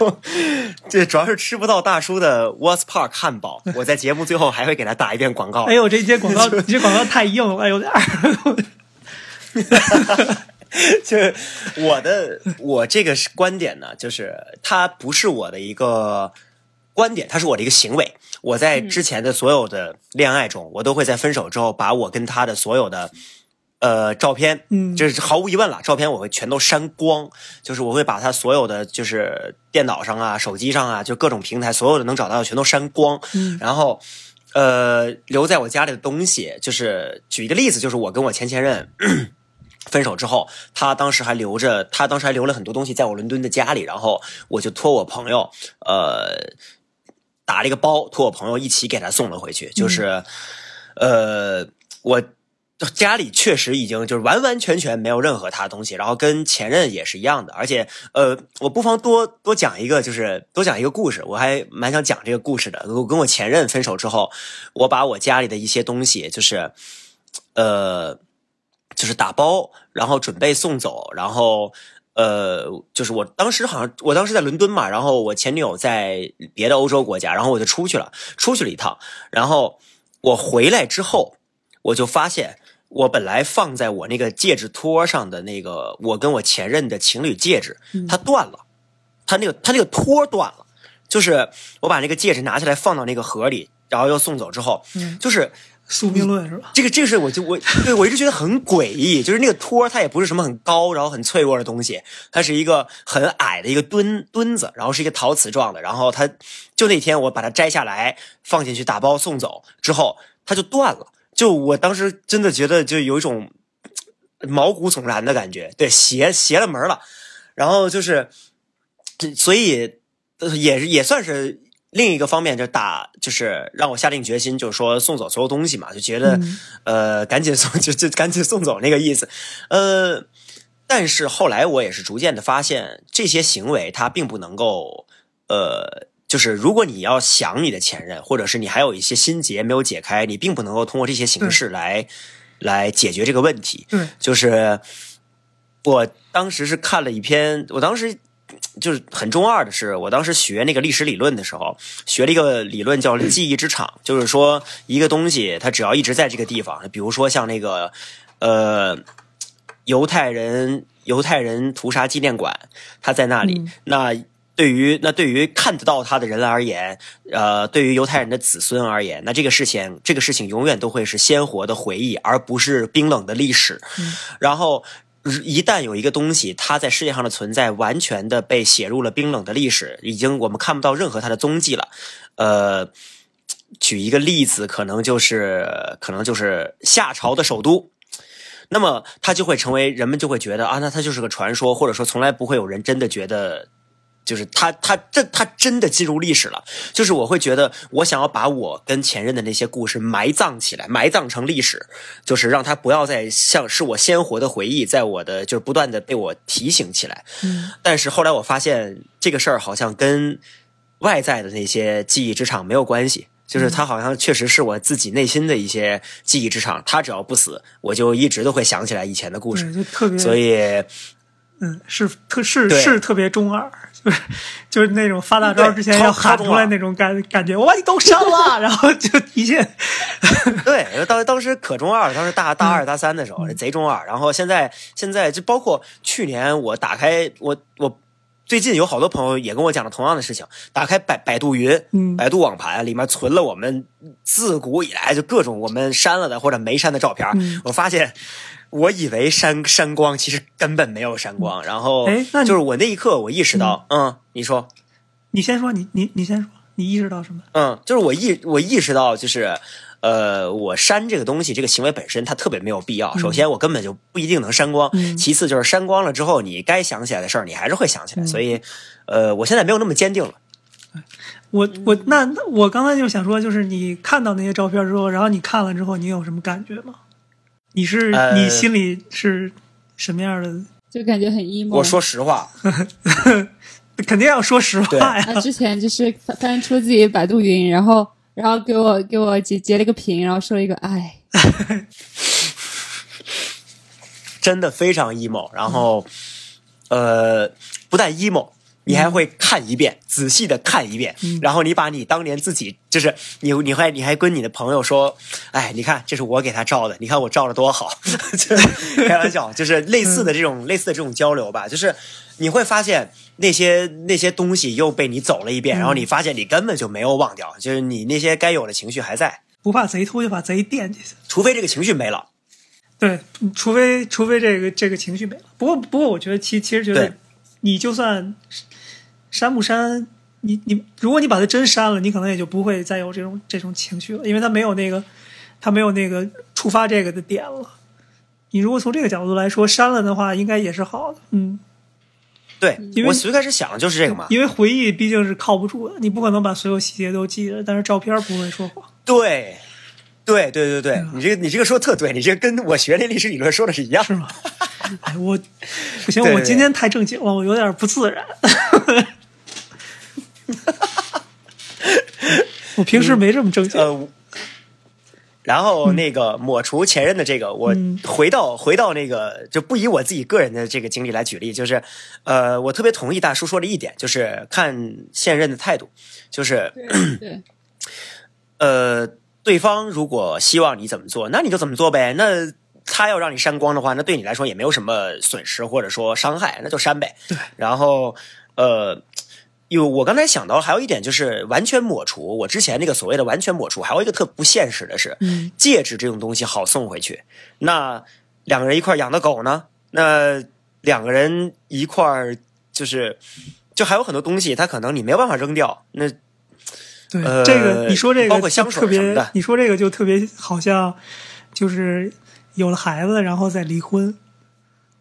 这主要是吃不到大叔的 What's Park 汉堡，我在节目最后还会给他打一遍广告。哎呦，这些广告，你这广告太硬了，有点儿。就是我的，我这个是观点呢，就是它不是我的一个观点，它是我的一个行为。我在之前的所有的恋爱中，我都会在分手之后，把我跟他的所有的呃照片，嗯这是毫无疑问了，照片我会全都删光，就是我会把他所有的就是电脑上啊、手机上啊，就各种平台所有的能找到的全都删光，嗯然后。呃，留在我家里的东西，就是举一个例子，就是我跟我前前任分手之后，他当时还留着，他当时还留了很多东西在我伦敦的家里，然后我就托我朋友，呃，打了一个包，托我朋友一起给他送了回去。就是，呃，我家里确实已经就是完完全全没有任何他的东西，然后跟前任也是一样的，而且，呃，我不妨多多讲一个，就是多讲一个故事，我还蛮想讲这个故事的。我跟我前任分手之后，我把我家里的一些东西，就是，呃。就是打包，然后准备送走，然后呃，就是我当时好像我当时在伦敦嘛，然后我前女友在别的欧洲国家，然后我就出去了，出去了一趟，然后我回来之后，我就发现我本来放在我那个戒指托上的那个我跟我前任的情侣戒指，它断了，它那个它那个托断了，就是我把那个戒指拿下来放到那个盒里，然后又送走之后，嗯就是。宿命论是吧？这个这个是我就我对我一直觉得很诡异，就是那个托它也不是什么很高然后很脆弱的东西，它是一个很矮的一个墩墩子，然后是一个陶瓷状的，然后它就那天我把它摘下来放进去打包送走之后，它就断了，就我当时真的觉得就有一种毛骨悚然的感觉，对，邪邪了门了，然后就是，所以呃也是也算是。另一个方面就打，就是让我下定决心，就是说送走所有东西嘛，就觉得、嗯呃赶紧送，就就赶紧送走那个意思。呃，但是后来我也是逐渐的发现，这些行为它并不能够呃，就是如果你要想你的前任，或者是你还有一些心结没有解开，你并不能够通过这些形式来来解决这个问题。对，就是我当时是看了一篇，我当时就是很中二的是，我当时学那个历史理论的时候，学了一个理论叫记忆之场，就是说一个东西它只要一直在这个地方，比如说像那个呃犹太人犹太人屠杀纪念馆，它在那里，嗯那。对于那对于看得到他的人而言，呃，对于犹太人的子孙而言，那这个事情这个事情永远都会是鲜活的回忆，而不是冰冷的历史。然后一旦有一个东西它在世界上的存在完全的被写入了冰冷的历史，已经我们看不到任何它的踪迹了。呃，举一个例子，可能就是可能就是夏朝的首都。那么它就会成为人们就会觉得啊，那它就是个传说，或者说从来不会有人真的觉得。就是他，他这他真的进入历史了。就是我会觉得，我想要把我跟前任的那些故事埋葬起来，埋葬成历史，就是让他不要再像是我鲜活的回忆，在我的就是不断的被我提醒起来。嗯，但是后来我发现，这个事儿好像跟外在的那些记忆之场没有关系。就是他好像确实是我自己内心的一些记忆之场，他只要不死，我就一直都会想起来以前的故事。就特别所以，嗯，是特是对是特别中二，就 是就是那种发大招之前要喊出来那种感感觉，我把你都删了，然后就一切，对，当当时可中二，当时大大嗯。二大三的时候贼中二，然后现在现在就包括去年我打开我我最近有好多朋友也跟我讲了同样的事情，打开百百度云，嗯。百度网盘里面存了我们自古以来就各种我们删了的或者没删的照片，嗯。我发现。我以为删删光，其实根本没有删光。然后，哎那就是我那一刻，我意识到，嗯，你说，你先说，你你你先说，你意识到什么？嗯，就是我意我意识到，就是呃，我删这个东西，这个行为本身它特别没有必要。首先，我根本就不一定能删光；嗯其次，就是删光了之后，你该想起来的事儿，你还是会想起来。嗯所以，呃，我现在没有那么坚定了。我我那那我刚才就想说，就是你看到那些照片之后，然后你看了之后，你有什么感觉吗？你是、呃你心里是什么样的？就感觉很 emo。我说实话，肯定要说实话呀。他之前就是翻翻出自己百度云，然后然后给我给我截截了个屏，然后说了一个哎，真的非常 emo。然后，呃，不但 emo。你还会看一遍，仔细的看一遍，然后你把你当年自己，就是你，你还你还跟你的朋友说，哎，你看，这是我给他照的，你看我照的多好，开玩笑，就是类似的这种、类似的这种交流吧，就是你会发现那些那些东西又被你走了一遍，然后你发现你根本就没有忘掉，就是你那些该有的情绪还在，不怕贼偷，就怕贼惦记。除非这个情绪没了。对，除非除非这个这个情绪没了。不过不过，我觉得其其实觉得你就算删不删，你你如果你把它真删了，你可能也就不会再有这种这种情绪了，因为它没有那个它没有那个触发这个的点了。你如果从这个角度来说，删了的话，应该也是好的。嗯，对因为我最开始想的就是这个嘛，因为回忆毕竟是靠不住的，你不可能把所有细节都记着，但是照片不会说谎。对，对对对对，你这个你这个说的特对，你这个跟我学那历史理论说的是一样。是吗？哎，我不行，对对我今天太正经了，我有点不自然。我平时没这么正经。呃，然后那个抹除前任的这个，我嗯回到回到那个，就不以我自己个人的这个经历来举例，就是呃，我特别同意大叔说的一点，就是看现任的态度，就是对，呃，对方如果希望你怎么做，那你就怎么做呗。那他要让你删光的话，那对你来说也没有什么损失或者说伤害，那就删呗。对。然后呃，有我刚才想到还有一点就是完全抹除，我之前那个所谓的完全抹除，还有一个特不现实的是，嗯戒指这种东西好送回去，那两个人一块养的狗呢？那两个人一块儿就是。就还有很多东西，他可能你没有办法扔掉。那对，呃这个你说这个包括香水就特什么的，别你说这个就特别好像就是有了孩子，然后再离婚，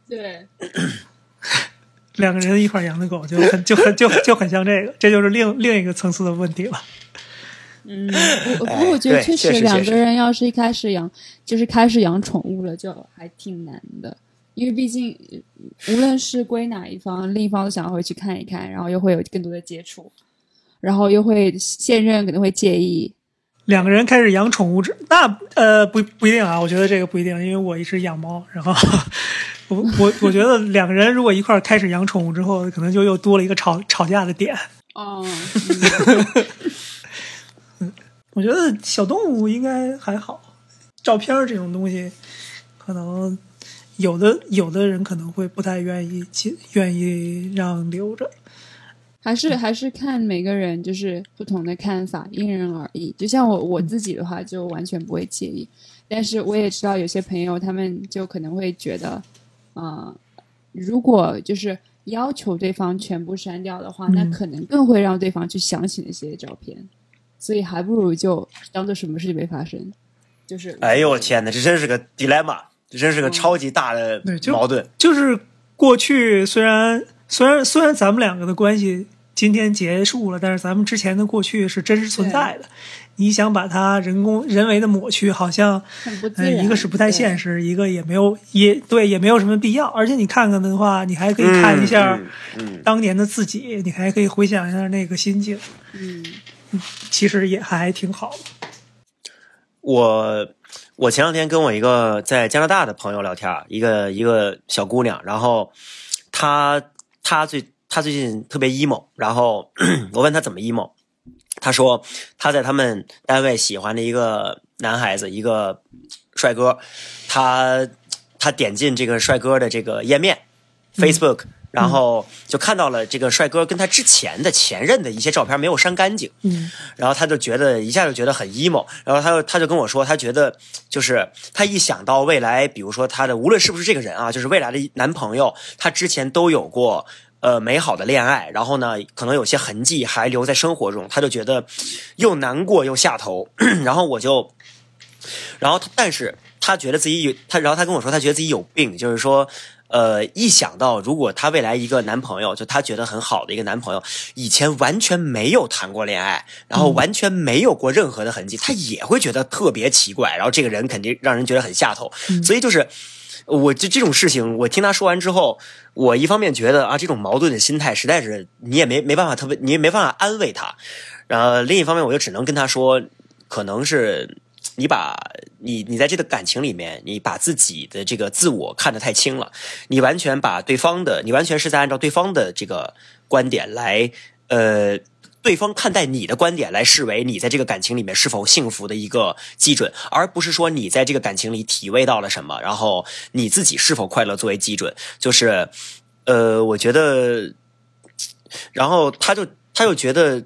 对，两个人一块养的狗，就很就很就就很像这个，这就是另另一个层次的问题了。嗯，不不过我觉得确确实两个人要是一开始养，就是开始养宠物了，就还挺难的，因为毕竟呃无论是归哪一方，另一方都想要回去看一看，然后又会有更多的接触，然后又会现任可能会介意，两个人开始养宠物之，那呃不不一定啊，我觉得这个不一定，因为我一直养猫，然后我我我觉得两个人如果一块儿开始养宠物之后，可能就又多了一个吵吵架的点。哦，我觉得小动物应该还好，照片这种东西，可能有的有的人可能会不太愿意接愿意让留着。还是还是看每个人就是不同的看法，因人而异。就像我我自己的话，就完全不会介意。但是我也知道有些朋友，他们就可能会觉得，啊、如果就是要求对方全部删掉的话，那嗯可能更会让对方去想起那些照片。所以还不如就当做什么事情没发生。就是，哎呦我天哪，这真是个 dilemma，这真是个超级大的矛盾。就是过去虽然虽然虽然咱们两个的关系今天结束了，但是咱们之前的过去是真实存在的。你想把它人工人为的抹去，好像呃。一个是不太现实，一个也没有也对也没有什么必要。而且你看看的话，你还可以看一下当年的自己，你还可以回想一下那个心境，嗯，其实也还挺好。我我前两天跟我一个在加拿大的朋友聊天，一个一个小姑娘，然后她她最她最近特别 emo，然后 我问她怎么 emo，他说他在他们单位喜欢的一个男孩子，一个帅哥，他他点进这个帅哥的这个页面、Facebook，然后就看到了这个帅哥跟他之前的前任的一些照片没有删干净，嗯。然后他就觉得一下就觉得很 emo，然后他就他就跟我说，他觉得就是他一想到未来，比如说他的无论是不是这个人啊，就是未来的男朋友，他之前都有过呃美好的恋爱，然后呢，可能有些痕迹还留在生活中，他就觉得又难过又下头，然后我就，然后他但是他觉得自己有他，然后他跟我说，他觉得自己有病，就是说。呃，一想到如果她未来一个男朋友，就她觉得很好的一个男朋友，以前完全没有谈过恋爱，然后完全没有过任何的痕迹，她也会觉得特别奇怪。然后这个人肯定让人觉得很下头，所以就是我就这种事情，我听他说完之后，我一方面觉得啊，这种矛盾的心态实在是你也没没办法特别，你也没办法安慰他。然后另一方面，我就只能跟他说，可能是你把你你在这个感情里面，你把自己的这个自我看得太轻了，你完全把对方的，你完全是在按照对方的这个观点来，呃。对方看待你的观点来视为你在这个感情里面是否幸福的一个基准，而不是说你在这个感情里体味到了什么，然后你自己是否快乐作为基准。就是，呃，我觉得，然后他就他就觉得。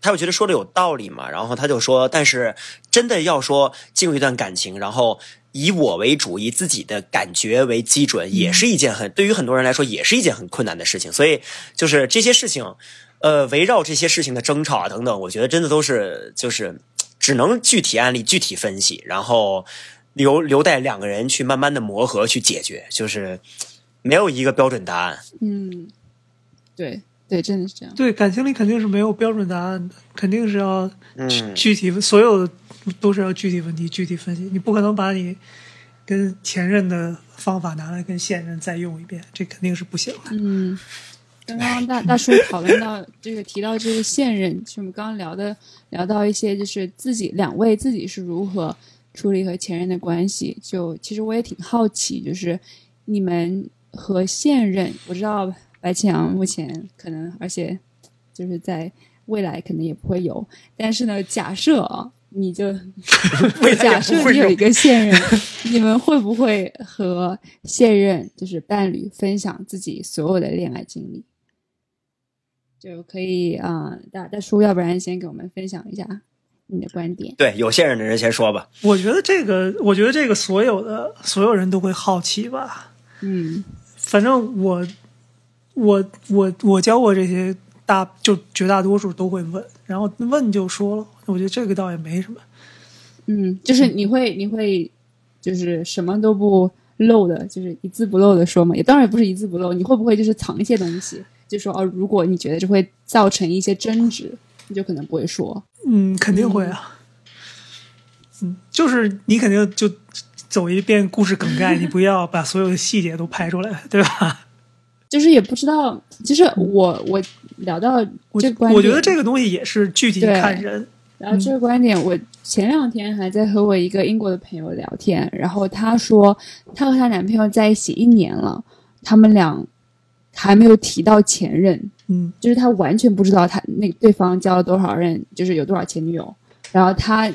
他又觉得说的有道理嘛，然后他就说，但是真的要说进入一段感情，然后以我为主，以自己的感觉为基准，也是一件很对于很多人来说也是一件很困难的事情。所以就是这些事情，呃，围绕这些事情的争吵啊等等，我觉得真的都是就是只能具体案例具体分析，然后留留待两个人去慢慢的磨合去解决，就是没有一个标准答案。嗯，对对，真的是这样。对，感情里肯定是没有标准答案的，肯定是要嗯，具体，所有的都是要具体问题具体分析。你不可能把你跟前任的方法拿来跟现任再用一遍，这肯定是不行的。嗯，刚刚大大叔讨论到这个，提到这个现任，就我们刚刚聊的聊到一些，就是自己两位自己是如何处理和前任的关系。就其实我也挺好奇，就是你们和现任，我知道白启阳目前可能，而且就是在未来可能也不会有，但是呢，假设啊，你就 假设你有一个现任，你们会不会和现任就是伴侣分享自己所有的恋爱经历？就可以啊、呃大大叔，要不然先给我们分享一下你的观点。对，有现任的人先说吧。我觉得这个，我觉得这个所有的所有人都会好奇吧。嗯反正我，我我我教过这些大，就绝大多数都会问，然后问就说了。我觉得这个倒也没什么。嗯，就是你会你会就是什么都不漏的，就是一字不漏的说嘛。也当然也不是一字不漏，你会不会就是藏一些东西？就说哦，如果你觉得这会造成一些争执，你就可能不会说。嗯，肯定会啊。嗯，就是你肯定就走一遍故事梗概，你不要把所有的细节都拍出来，对吧？就是也不知道，其实我我聊到我这个观点，我觉得这个东西也是具体看人。然后这个观点，我前两天还在和我一个英国的朋友聊天，然后她说，她和她男朋友在一起一年了，他们俩还没有提到前任，嗯。就是他完全不知道他那对方交了多少任，就是有多少前女友，然后他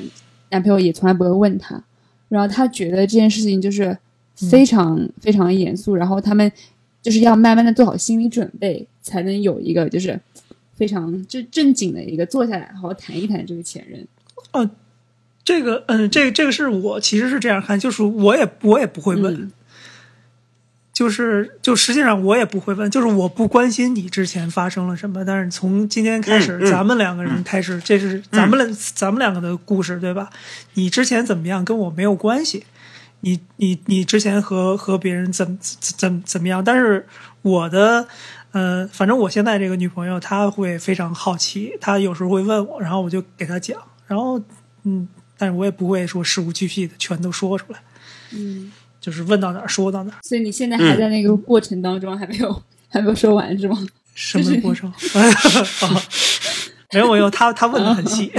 男朋友也从来不会问他，然后他觉得这件事情就是非常、非常严肃，然后他们就是要慢慢的做好心理准备，才能有一个就是非常就正经的一个坐下来好好谈一谈这个前任。哦这个，嗯，这个这个是我其实是这样看，就是我也我也不会问，嗯就是就实际上我也不会问，就是我不关心你之前发生了什么，但是从今天开始，嗯嗯咱们两个人开始，这是咱们两、咱们两个的故事，对吧？你之前怎么样跟我没有关系，你你你之前和和别人怎怎怎怎么样？但是我的呃，反正我现在这个女朋友，她会非常好奇，她有时候会问我，然后我就给她讲，然后嗯，但是我也不会说事无巨细的全都说出来，嗯，就是问到哪儿说到哪儿。所以你现在还在那个过程当中，还没有还没有说完是吗？什么过程？哦没有没有，他他问的很细。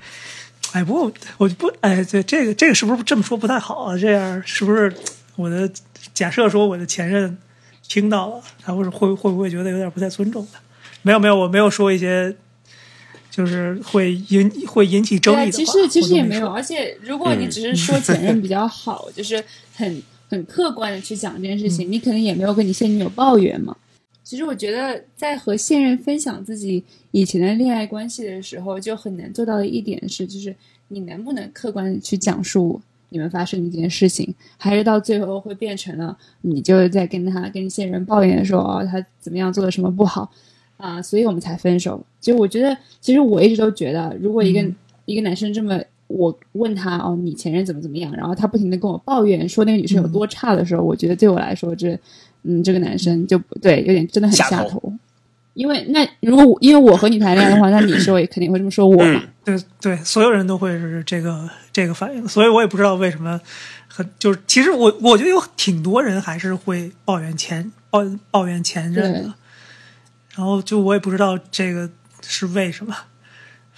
哎，不过我不哎，对这个这个是不是这么说不太好啊？这样是不是我的假设说我的前任听到了，他会会会不会觉得有点不太尊重他？没有没有，我没有说一些就是会引会引起争议。其实其实也没有，而且如果你只是说前任 比较好，就是很很客观的去讲这件事情，你可能也没有跟你现女友抱怨嘛。其实我觉得，在和现任分享自己以前的恋爱关系的时候，就很难做到的一点是，就是你能不能客观的去讲述你们发生的一件事情，还是到最后会变成了你就在跟他跟现任抱怨说哦他怎么样做的什么不好啊、所以我们才分手。就我觉得，其实我一直都觉得，如果一个、嗯一个男生这么我问他哦，你前任怎么怎么样，然后他不停的跟我抱怨说那个女生有多差的时候，我觉得对我来说这嗯这个男生就不对，有点真的很下头。因为那如果我因为我和你谈恋爱的话，那你说也肯定会这么说我嘛。对对，所有人都会是这个这个反应，所以我也不知道为什么很就是，其实我我觉得有挺多人还是会抱怨前抱抱怨前任的，然后就我也不知道这个是为什么，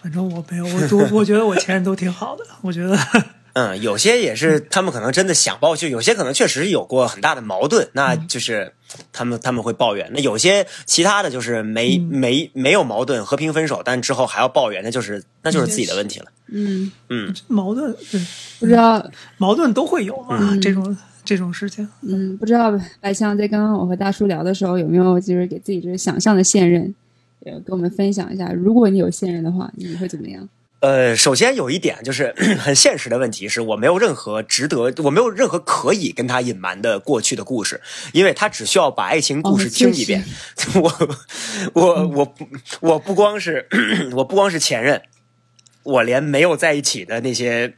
反正我没有，我我我觉得我前任都挺好的，我觉得 嗯，有些也是他们可能真的想抱就，有些可能确实有过很大的矛盾，那就是他们他们会抱怨。那有些其他的就是没、没没有矛盾，和平分手，但之后还要抱怨，那就是那就是自己的问题了。嗯，嗯，矛盾对。不知道。矛盾都会有嘛，这种这种事情。嗯，不知道白象在刚刚我和大叔聊的时候，有没有就是给自己就是想象的现任，也，跟我们分享一下，如果你有现任的话，你会怎么样？呃，首先有一点就是 很现实的问题，是我没有任何值得，我没有任何可以跟他隐瞒的过去的故事，因为他只需要把爱情故事哦听一遍。我我我不我不光是 我不光是前任，我连没有在一起的那些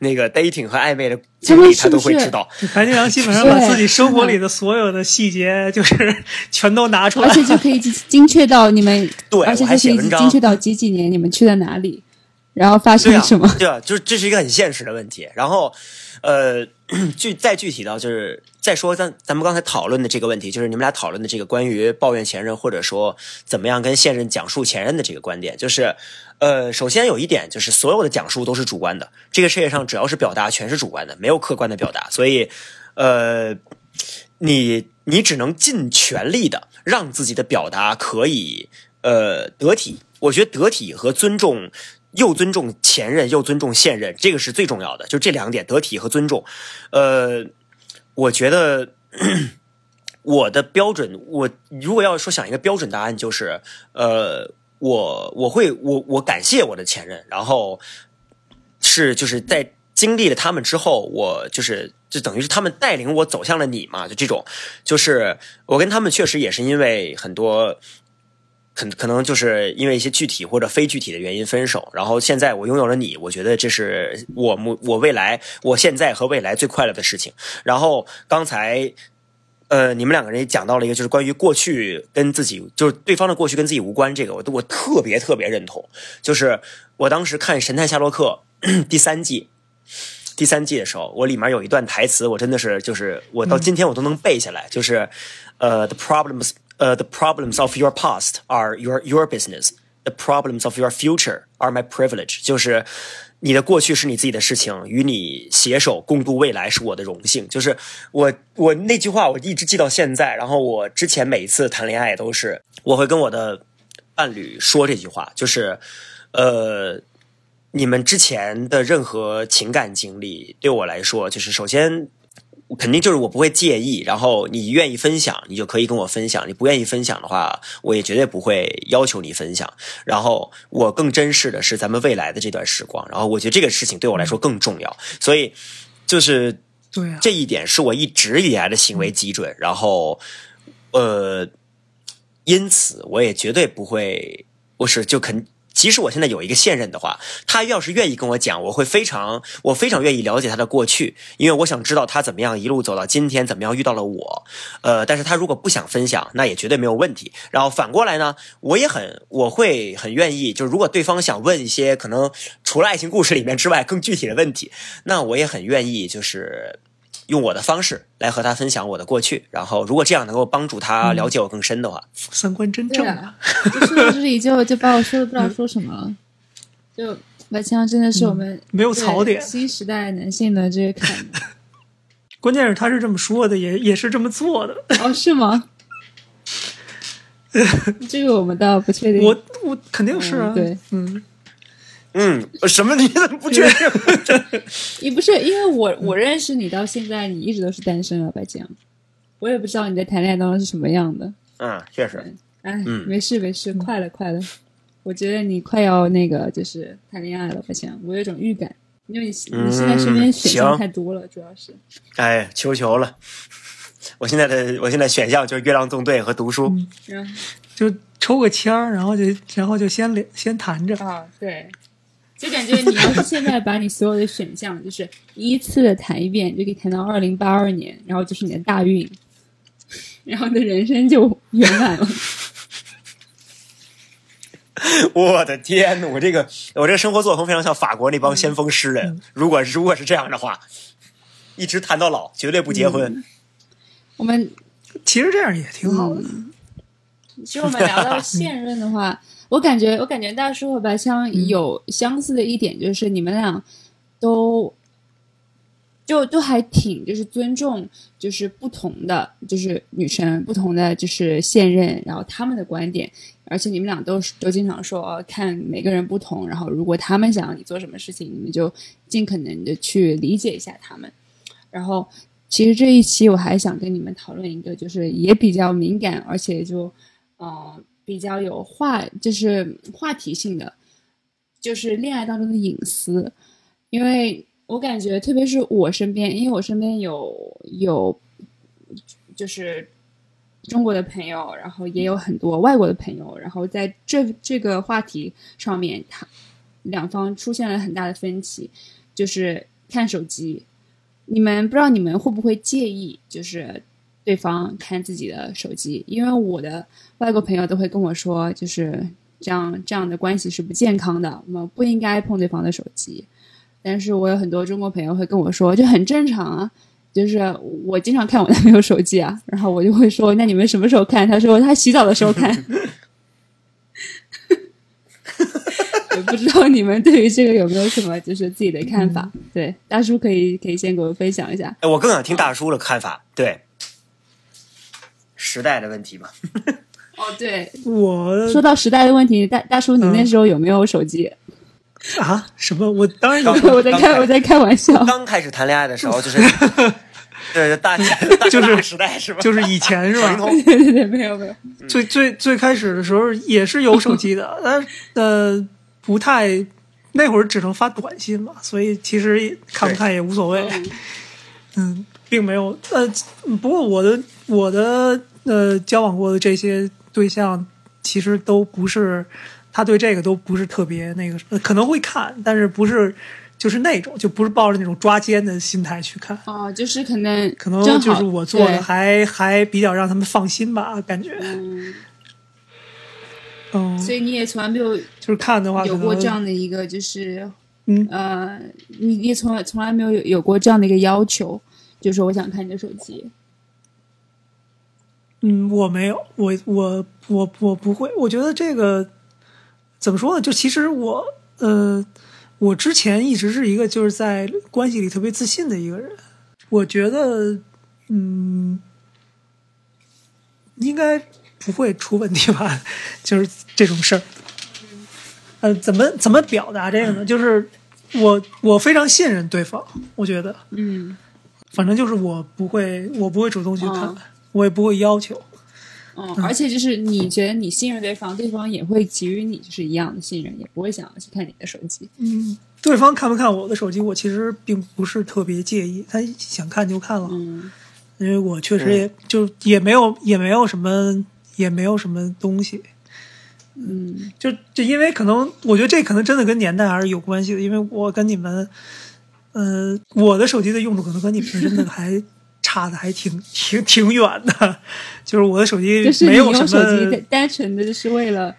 那个 dating 和暧昧的经历，他都会知道。白金阳基本上把自己生活里的所有的细节，就是 全都拿出来而。且就可以精精确到你们，对而且还就可以写文章精确到几几年你们去了哪里，然后发生什么。，对啊，就是这是一个很现实的问题。然后，呃，具再具体到就是再说咱咱们刚才讨论的这个问题，就是你们俩讨论的这个关于抱怨前任或者说怎么样跟现任讲述前任的这个观点，就是呃，首先有一点就是所有的讲述都是主观的，这个世界上只要是表达全是主观的，没有客观的表达，所以呃。你你只能尽全力的让自己的表达可以呃得体。我觉得得体和尊重，又尊重前任又尊重现任，这个是最重要的。就这两点，得体和尊重。呃，我觉得 我的标准，我如果要说想一个标准答案，就是呃，我我会我我感谢我的前任，然后是就是在经历了他们之后，我就是就等于是他们带领我走向了你嘛，就这种，就是我跟他们确实也是因为很多。可可能就是因为一些具体或者非具体的原因分手，然后现在我拥有了你，我觉得这是我我未来我现在和未来最快乐的事情。然后刚才呃，你们两个人也讲到了一个，就是关于过去跟自己，就是对方的过去跟自己无关，这个我我特别特别认同。就是我当时看《神探夏洛克》第三季。第三季的时候，我里面有一段台词，我真的是就是我到今天我都能背下来，就是呃，the problems 呃、the problems of your past are your your business, the problems of your future are my privilege，就是你的过去是你自己的事情，与你携手共度未来是我的荣幸。就是我我那句话我一直记到现在，然后我之前每一次谈恋爱都是我会跟我的伴侣说这句话，就是呃。你们之前的任何情感经历，对我来说，就是首先肯定就是我不会介意，然后你愿意分享，你就可以跟我分享；你不愿意分享的话，我也绝对不会要求你分享。然后我更珍视的是咱们未来的这段时光，然后我觉得这个事情对我来说更重要，所以就是对啊，这一点是我一直以来的行为基准，然后呃，因此我也绝对不会，我是就肯。即使我现在有一个现任的话，他要是愿意跟我讲，我会非常，我非常愿意了解他的过去，因为我想知道他怎么样一路走到今天，怎么样遇到了我。呃，但是他如果不想分享，那也绝对没有问题。然后反过来呢，我也很，我会很愿意，就是如果对方想问一些可能除了爱情故事里面之外更具体的问题，那我也很愿意，就是。用我的方式来和他分享我的过去，然后如果这样能够帮助他了解我更深的话，三观真对正啊，就说到这里就就把我说的不知道说什么了。就白枪真的是我们没有槽点。新时代男性的这个坎。关键是他是这么说的，也也是这么做的。哦，是吗？这个我们倒不确定。我我肯定是啊，嗯对，嗯，嗯，什么？你怎么不确定？你不是因为我我认识你到现在，你一直都是单身啊，白江。我也不知道你在谈恋爱当中是什么样的。嗯，确实。哎，嗯没事没事，快了快了。我觉得你快要那个就是谈恋爱了，白江。我有一种预感，因为你你嗯现在身边选项太多了，主要是。哎，求求了！我现在的我现在选项就是月亮纵队和读书。然后就抽个签儿，然后就然后就先连先谈着，啊，对，就感觉你要 是现在把你所有的选项就是依次的谈一遍，就可以谈到二零八二年，然后就是你的大运，然后你的人生就圆满了。我的天呐，我这个我这个生活作风非常像法国那帮先锋诗人。如果 如果是这样的话，一直谈到老，绝对不结婚。我们其实这样也挺好的。其实我们聊到现任的话，我感觉我感觉大叔和白枪有相似的一点，就是你们俩都就都还挺就是尊重就是不同的就是女生不同的就是现任，然后他们的观点，而且你们俩都是都经常说、哦看每个人不同，然后如果他们想要你做什么事情，你们就尽可能的去理解一下他们，然后。其实这一期我还想跟你们讨论一个，就是也比较敏感，而且就呃比较有话就是话题性的，就是恋爱当中的隐私。因为我感觉，特别是我身边，因为我身边有有就是中国的朋友，然后也有很多外国的朋友，然后在这这个话题上面，他两方出现了很大的分歧，就是看手机。你们不知道你们会不会介意，就是对方看自己的手机？因为我的外国朋友都会跟我说，就是这样这样的关系是不健康的，我们不应该碰对方的手机。但是我有很多中国朋友会跟我说，就很正常啊，就是我经常看我男朋友手机啊，然后我就会说，那你们什么时候看？他说他洗澡的时候看。我不知道你们对于这个有没有什么就是自己的看法？对，大叔可以可以先给我分享一下。哎，我更想听大叔的看法。对，时代的问题嘛。哦，对，我说到时代的问题，大大叔，你那时候有没有手机？啊什么？我当然有 我在开我在开玩笑。刚开始谈恋爱的时候，就是 对大就是大时代是吧？就是以前是吧？对对对，没有没有。最最最开始的时候也是有手机的，但是呃不太那会儿只能发短信嘛，所以其实看不看也无所谓。嗯，并没有呃，不过我的我的呃交往过的这些对象，其实都不是他对这个都不是特别那个，呃可能会看，但是不是就是那种就不是抱着那种抓奸的心态去看。哦，就是可能可能就是我做的还还比较让他们放心吧，感觉，嗯，嗯，所以你也从来没有就是看的话，有过这样的一个，就是嗯。呃，你你从来从来没有有有过这样的一个要求，就是说我想看你的手机。嗯，我没有，我我我我不会。我觉得这个怎么说呢？就其实我呃，我之前一直是一个就是在关系里特别自信的一个人。我觉得嗯，应该不会出问题吧？就是这种事儿。呃，怎么怎么表达这个呢？就是我我非常信任对方，我觉得，嗯反正就是我不会，我不会主动去看，哦我也不会要求。嗯，而且就是你觉得你信任对方，对方也会给予你就是一样的信任，也不会想要去看你的手机。嗯，对方看不看我的手机，我其实并不是特别介意，他想看就看了，嗯。因为我确实也、就也没有也没有什么也没有什么东西，嗯。就就因为可能我觉得这可能真的跟年代还是有关系的，因为我跟你们，呃，我的手机的用途可能和你们真的还差的还挺挺挺远的，就是我的手机 没有什用手机么单单纯的就是为了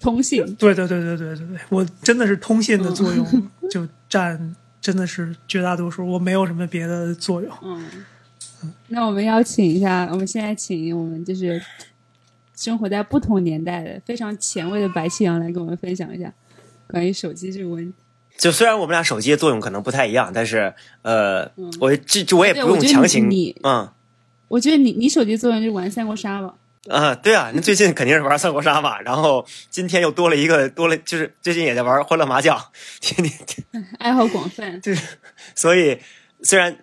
通信。对对对对对对对，我真的是通信的作用 就占真的是绝大多数，我没有什么别的作用。嗯，那我们邀请一下，我们现在请我们就是生活在不同年代的非常前卫的白气阳来跟我们分享一下关于手机这个问题。就虽然我们俩手机的作用可能不太一样，但是呃，我这这我也不用强行你，嗯，我觉得你你手机作用就是玩三国杀吧。啊，对啊，那最近肯定是玩三国杀吧，然后今天又多了一个，多了就是最近也在玩欢乐麻将，天天 爱好广泛。就是，所以虽然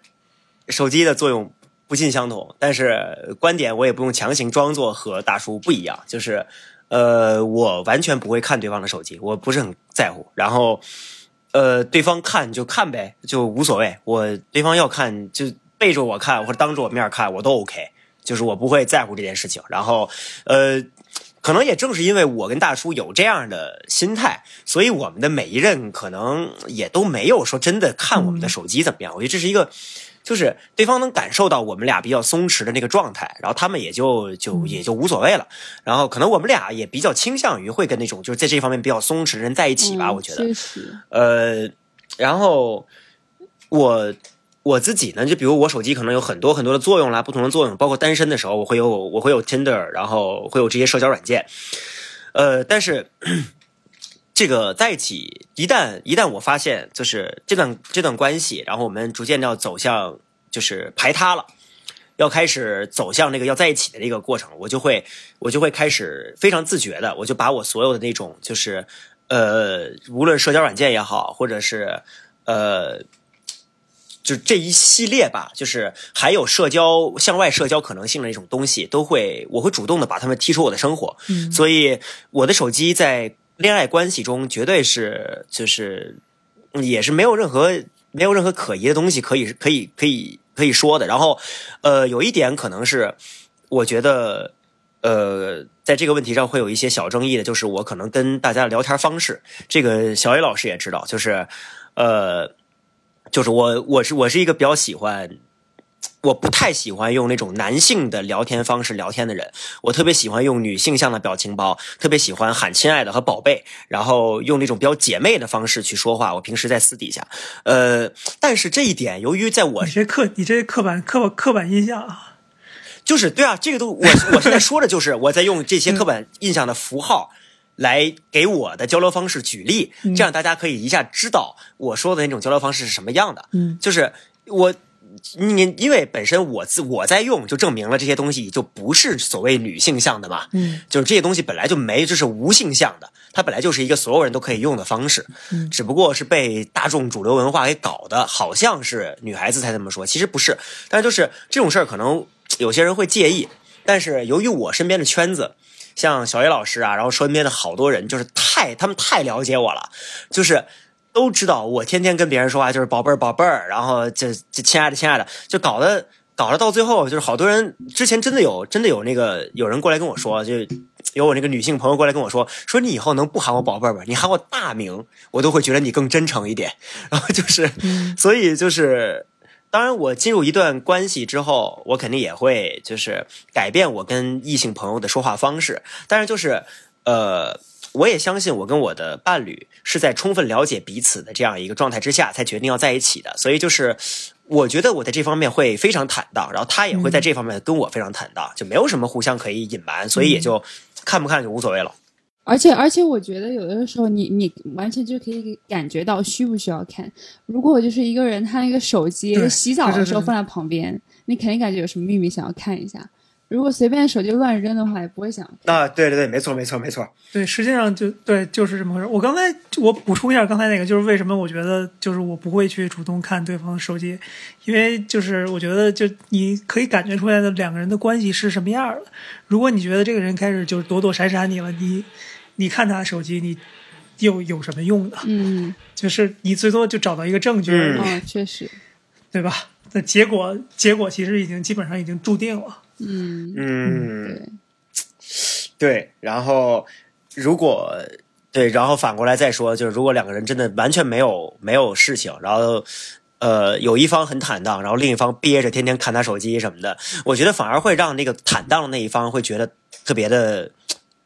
手机的作用不尽相同，但是观点我也不用强行装作和大叔不一样，就是呃，我完全不会看对方的手机，我不是很在乎，然后呃，对方看就看呗，就无所谓，我对方要看就背着我看或者当着我面看我都 OK。就是我不会在乎这件事情，然后，呃，可能也正是因为我跟大叔有这样的心态，所以我们的每一任可能也都没有说真的看我们的手机怎么样。我觉得这是一个，就是对方能感受到我们俩比较松弛的那个状态，然后他们也就就也就无所谓了。然后可能我们俩也比较倾向于会跟那种就是在这方面比较松弛的人在一起吧。我觉得，呃，然后我。我自己呢，就比如我手机可能有很多很多的作用啦，不同的作用，包括单身的时候，我会有我会有 Tinder，然后会有这些社交软件，呃，但是这个在一起，一旦一旦我发现就是这段这段关系，然后我们逐渐要走向就是排他了，要开始走向那个要在一起的那个过程，我就会我就会开始非常自觉的，我就把我所有的那种就是呃，无论社交软件也好，或者是呃。就这一系列吧，就是还有社交向外社交可能性的那种东西，都会我会主动的把他们踢出我的生活。嗯，所以我的手机在恋爱关系中绝对是就是也是没有任何没有任何可疑的东西可以可以可以可以说的。然后呃，有一点可能是我觉得呃，在这个问题上会有一些小争议的，就是我可能跟大家的聊天方式，这个小野老师也知道，就是呃。就是我，我是我是一个比较喜欢，我不太喜欢用那种男性的聊天方式聊天的人，我特别喜欢用女性向的表情包，特别喜欢喊亲爱的和宝贝，然后用那种比较姐妹的方式去说话。我平时在私底下，呃，但是这一点，由于在我你这刻你这刻板刻刻板印象啊，就是对啊，这个都我我现在说的就是我在用这些刻板印象的符号。来给我的交流方式举例，这样大家可以一下知道我说的那种交流方式是什么样的。嗯，就是我，你因为本身我自我在用，就证明了这些东西就不是所谓女性向的嘛。嗯，就是这些东西本来就没，就是无性向的，它本来就是一个所有人都可以用的方式。嗯，只不过是被大众主流文化给搞的，好像是女孩子才这么说，其实不是。但就是这种事儿，可能有些人会介意，但是由于我身边的圈子。像小叶老师啊，然后身边的好多人，就是太他们太了解我了，就是都知道我天天跟别人说话就是宝贝儿宝贝儿，然后就就亲爱的亲爱的，就搞得搞得到最后就是好多人之前真的有真的有那个有人过来跟我说，就有我那个女性朋友过来跟我说，说你以后能不喊我宝贝儿吗？你喊我大名，我都会觉得你更真诚一点。然后就是，所以就是。当然，我进入一段关系之后，我肯定也会就是改变我跟异性朋友的说话方式。但是就是，呃，我也相信我跟我的伴侣是在充分了解彼此的这样一个状态之下才决定要在一起的。所以就是，我觉得我在这方面会非常坦荡，然后他也会在这方面跟我非常坦荡，就没有什么互相可以隐瞒，所以也就看不看就无所谓了。而且而且，我觉得有的时候，你你完全就可以感觉到需不需要看。如果就是一个人，他那个手机洗澡的时候放在旁边，你肯定感觉有什么秘密想要看一下。如果随便手机乱扔的话，也不会想。啊，对对对，没错没错没错。对，实际上就对，就是这么回事。我刚才我补充一下刚才那个，就是为什么我觉得就是我不会去主动看对方的手机，因为就是我觉得就你可以感觉出来的两个人的关系是什么样的。如果你觉得这个人开始就是躲躲闪闪你了，你。你看他的手机，你又有什么用呢？嗯，就是你最多就找到一个证据，嗯，确实，对吧？那结果，结果其实已经基本上已经注定了。嗯嗯，对，对。然后，如果对，然后反过来再说，就是如果两个人真的完全没有没有事情，然后呃，有一方很坦荡，然后另一方憋着天天看他手机什么的，我觉得反而会让那个坦荡的那一方会觉得特别的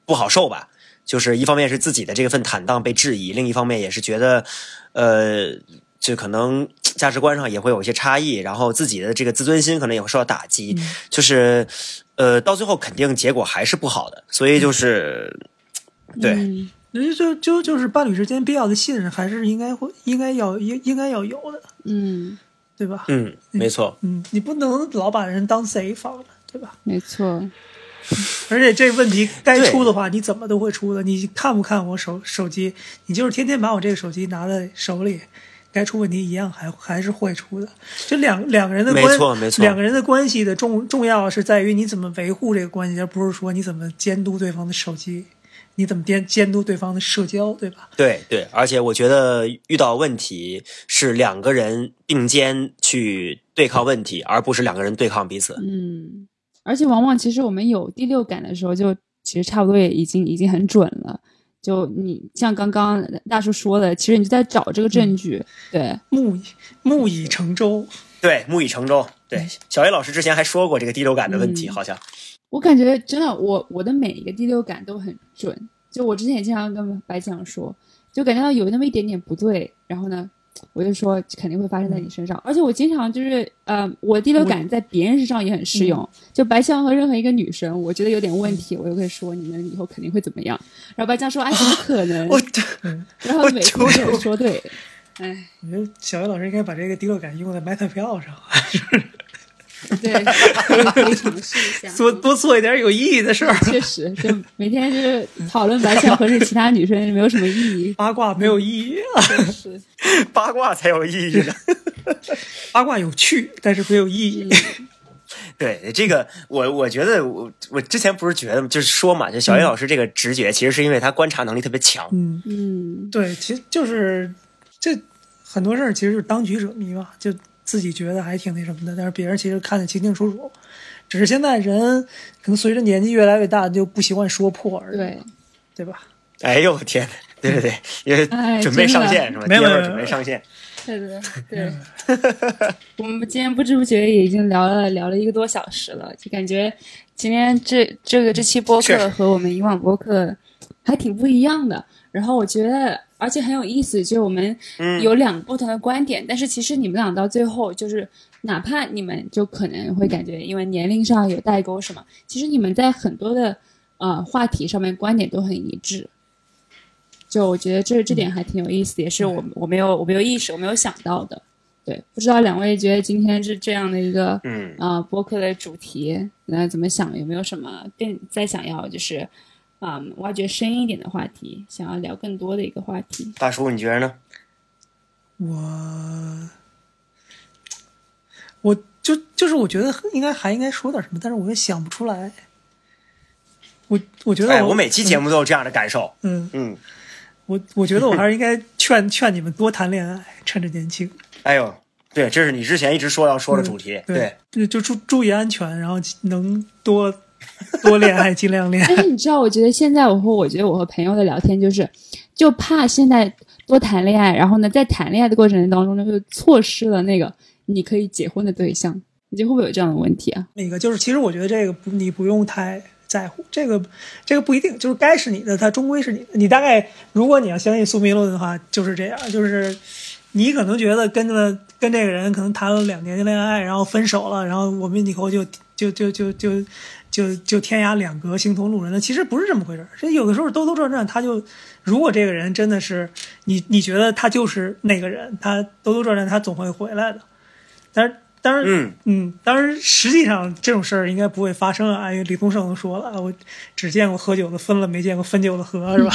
不好受吧。就是一方面是自己的这份坦荡被质疑，另一方面也是觉得，呃，就可能价值观上也会有一些差异，然后自己的这个自尊心可能也会受到打击，就是，呃，到最后肯定结果还是不好的，所以就是，对，就就就就是伴侣之间必要的信任还是应该会应该要应应该要有的，嗯，对吧？嗯，没错，嗯，你不能老把人当贼放着，对吧？没错。而且这问题该出的话，你怎么都会出的。你看不看我手手机？你就是天天把我这个手机拿在手里，该出问题一样还还是会出的。就两两个人的关，没错没错两个人的关系的重重要是在于你怎么维护这个关系，而不是说你怎么监督对方的手机，你怎么监监督对方的社交，对吧？对对，而且我觉得遇到问题是两个人并肩去对抗问题，而不是两个人对抗彼此。嗯，而且往往其实我们有第六感的时候，就其实差不多也已经已经很准了。就你像刚刚大叔说的，其实你就在找这个证据，对，木已木已成舟，对，木已成舟。对，小 A 老师之前还说过这个第六感的问题，嗯好像。我感觉真的，我我的每一个第六感都很准。就我之前也经常跟白讲说，就感觉到有那么一点点不对，然后呢，我就说肯定会发生在你身上。而且我经常就是，呃，我第六感在别人身上也很适用。就白象和任何一个女生，我觉得有点问题，我就会说你们以后肯定会怎么样。然后白象说，哎，怎么可能？我 然后每次都有说对，哎，我觉得小薇老师应该把这个第六感用在买彩票上，以 可以尝试一下。多多做一点有意义的事儿。确实，就每天就是讨论白象和是其他女生没有什么意义。八卦没有意义，是，八卦才有意义呢。八卦有趣，但是没有意义。对这个，我我觉得我我之前不是觉得就是说嘛，就小叶老师这个直觉，其实是因为他观察能力特别强。嗯，嗯，对，其实就是这很多事儿其实就是当局者迷嘛，就自己觉得还挺那什么的，但是别人其实看得清清楚楚。只是现在人可能随着年纪越来越大，就不习惯说破而已，对，对吧？哎呦我天，对对对，因为哎准备上线是吧？没有没有准备上线。对对，对。我们今天不知不觉也已经聊了聊了一个多小时了，就感觉今天这这个这期播客和我们以往播客还挺不一样的。然后我觉得，而且很有意思，就是我们嗯有两个不同的观点，但是其实你们俩到最后就是，哪怕你们就可能会感觉因为年龄上有代沟什么，其实你们在很多的呃话题上面观点都很一致。就我觉得这这点还挺有意思，也是我我没有我没有意识我没有想到的。对，不知道两位觉得今天是这样的一个嗯，啊、呃播客的主题，那怎么想？有没有什么更再想要就是啊、挖掘深一点的话题，想要聊更多的一个话题？大叔你觉得呢？我我就就是我觉得应该还应该说点什么，但是我又想不出来。我我觉得哎，我我每期节目都有这样的感受。嗯，嗯，我我觉得我还是应该劝 劝你们多谈恋爱，趁着年轻。哎呦，对，这是你之前一直说要说的主题。对，对，就注注意安全，然后能多 多恋爱，尽量恋爱。但是你知道，我觉得现在我和我觉得我和朋友的聊天就是，就怕现在多谈恋爱，然后呢，在谈恋爱的过程当中呢，就错失了那个你可以结婚的对象。你觉得会不会有这样的问题啊？那个就是，其实我觉得这个不，你不用太在乎，这个这个不一定，就是该是你的，它终归是你的。你大概如果你要相信宿命论的话，就是这样，就是你可能觉得跟了跟这个人可能谈了两年的恋爱，然后分手了，然后我们以后就就就就就就就天涯两隔，形同路人了。其实不是这么回事儿，这有的时候兜兜转转，他就如果这个人真的是你你觉得他就是那个人，他兜兜转转他总会回来的。但是当然，嗯嗯，当然，实际上这种事儿应该不会发生啊，因为李宗盛都说了，啊我只见过喝酒的分了，没见过分酒的合，是吧？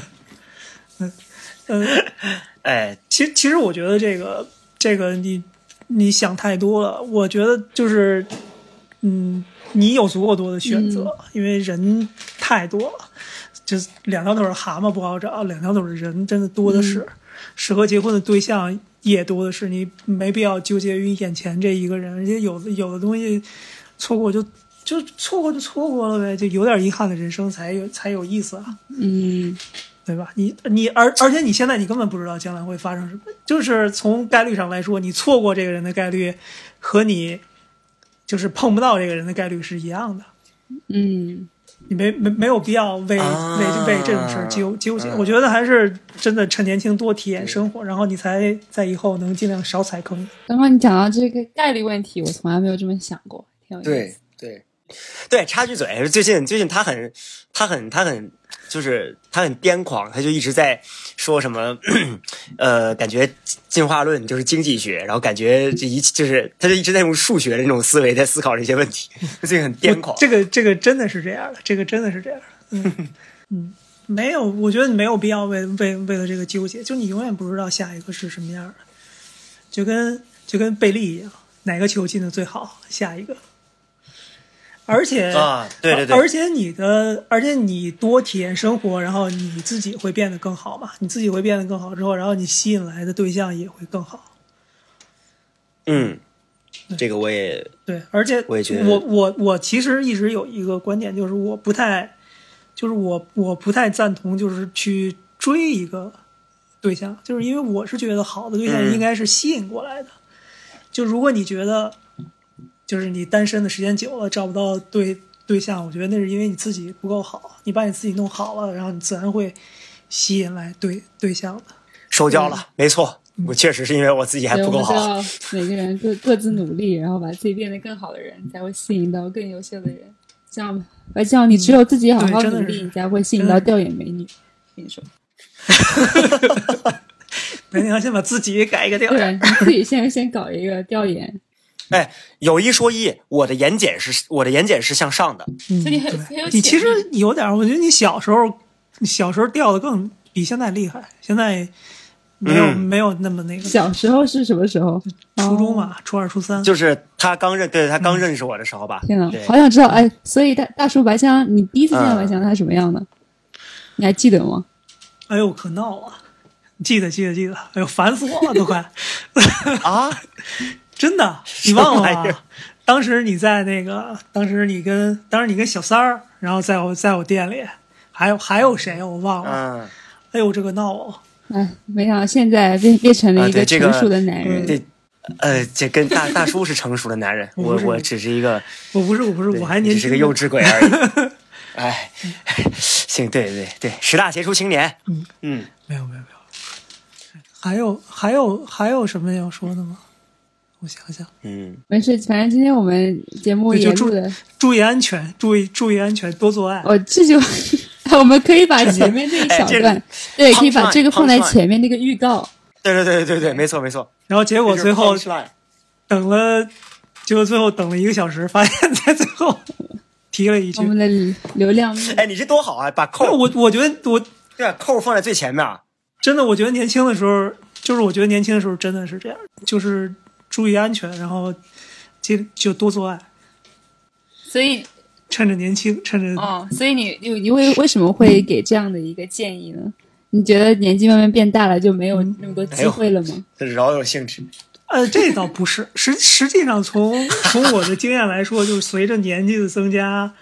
嗯，嗯，哎，其实其实我觉得这个这个你你想太多了，我觉得就是，嗯，你有足够多的选择，因为人太多了，就是两条腿儿蛤蟆不好找，两条腿儿的人真的多的是，适合结婚的对象也多的是，你没必要纠结于眼前这一个人，而且有的有的东西错过就就错过就错过了呗，就有点遗憾的人生才有才有意思啊。嗯，对吧？你你而而且你现在你根本不知道将来会发生什么，就是从概率上来说，你错过这个人的概率和你就是碰不到这个人的概率是一样的。嗯，你没没没有必要为、啊为为这种事儿纠纠结。嗯我觉得还是真的趁年轻多体验生活，然后你才在以后能尽量少踩坑。刚刚你讲到这个概率问题，我从来没有这么想过，挺有意思。对对对，插句嘴，最近最近他很他很他很就是他很癫狂，他就一直在说什么，呃，感觉进化论就是经济学，然后感觉这一就是他就一直在用数学的那种思维在思考这些问题，这个很癫狂。这个这个真的是这样的，这个真的是这样的。嗯 嗯，没有，我觉得你没有必要为为为了这个纠结，就你永远不知道下一个是什么样的，就跟就跟贝利一样，哪个球进的最好，下一个。而且啊，对对对，而且你的，而且你多体验生活，然后你自己会变得更好嘛？你自己会变得更好之后，然后你吸引来的对象也会更好。嗯，这个我也对，而且我也觉得，我我我其实一直有一个观点，就是我不太，就是我我不太赞同，就是去追一个对象，就是因为我是觉得好的对象应该是吸引过来的。就如果你觉得。就是你单身的时间久了找不到对对象，我觉得那是因为你自己不够好。你把你自己弄好了，然后你自然会吸引来对对象的。受教了，没错，我确实是因为我自己还不够好。每个人各各自努力，然后把自己变得更好的人，才会吸引到更优秀的人。这样吧白酱，你只有自己好好努力，你才会吸引到调研美女。跟你说，那你要先把自己改一个调研，你自己先先搞一个调研。哎，有一说一，我的眼睑是我的眼睑是向上的。嗯，你很你其实有点，我觉得你小时候小时候掉的更比现在厉害。现在没有没有那么那个。小时候是什么时候？初中吧，初二初三。就是他刚认，对他刚认识我的时候吧。天呐，好想知道哎！所以大大叔白香，你第一次见到白香他什么样的？你还记得吗？哎呦，可闹了！记得记得记得！哎呦，烦死我了，都快 啊！真的，你忘了吗？当时你在那个，当时你跟，当时你跟小三儿，然后在我在我店里，还有还有谁我忘了。嗯，哎呦，这个闹了！哎，没想到现在变变成了一个成熟的男人。对，呃，这跟大大叔是成熟的男人，我我只是一个，我不是我不是我还年轻只是个幼稚鬼而已。哎，行，对对对，十大杰出青年。嗯嗯，没有没有没有，还有还有还有什么要说的吗？我想想，嗯，没事，反正今天我们节目也录的，注意安全，注意注意安全，多做爱。哦，这就 我们可以把前面这一小段，对，可以把这个放在前面那个预告。对对对对对，没错没错。然后结果最后等了，结果最后等了一个小时，发现在最后提了一句，我们的流量。哎，你这多好啊！把扣，我我觉得我对啊扣放在最前面。真的，我觉得年轻的时候，就是我觉得年轻的时候真的是这样，就是。注意安全，然后就就多做爱。所以趁着年轻，趁着哦，所以你你你为为什么会给这样的一个建议呢？你觉得年纪慢慢变大了，就没有那么多机会了吗？饶有兴致。呃，这倒不是，实实际上从从我的经验来说，就是随着年纪的增加，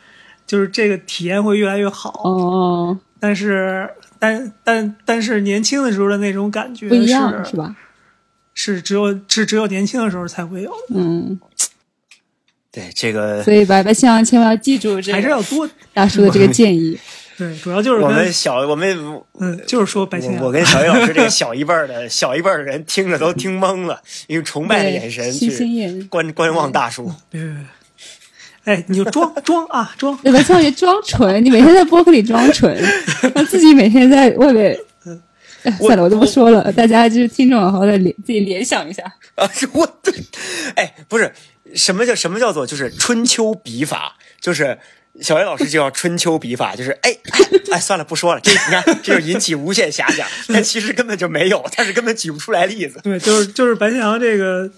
就是这个体验会越来越好。哦，但是但但但是年轻的时候的那种感觉不一样，是吧？是只有是只有年轻的时候才会有的。嗯，对这个，所以白白千万千万要记住，这还是要多 大叔的这个建议。对，主要就是我们小我们嗯，就是说白千我跟小叶老师这个小一辈的小一辈的人听着都听懵了，用崇拜的眼神去观观望大叔。别别别，哎，你就装装啊装，白千万装纯，你每天在播客里装纯，自己每天在外面。算了，我都不说了，大家就是听众，好好的联自己联想一下啊！我对，哎，不是什么叫什么叫做就是春秋笔法，就是小叶老师就要春秋笔法，就是哎哎，算了，不说了，这你看这就引起无限遐想，但其实根本就没有，但是根本举不出来例子。对，就是就是白天阳这个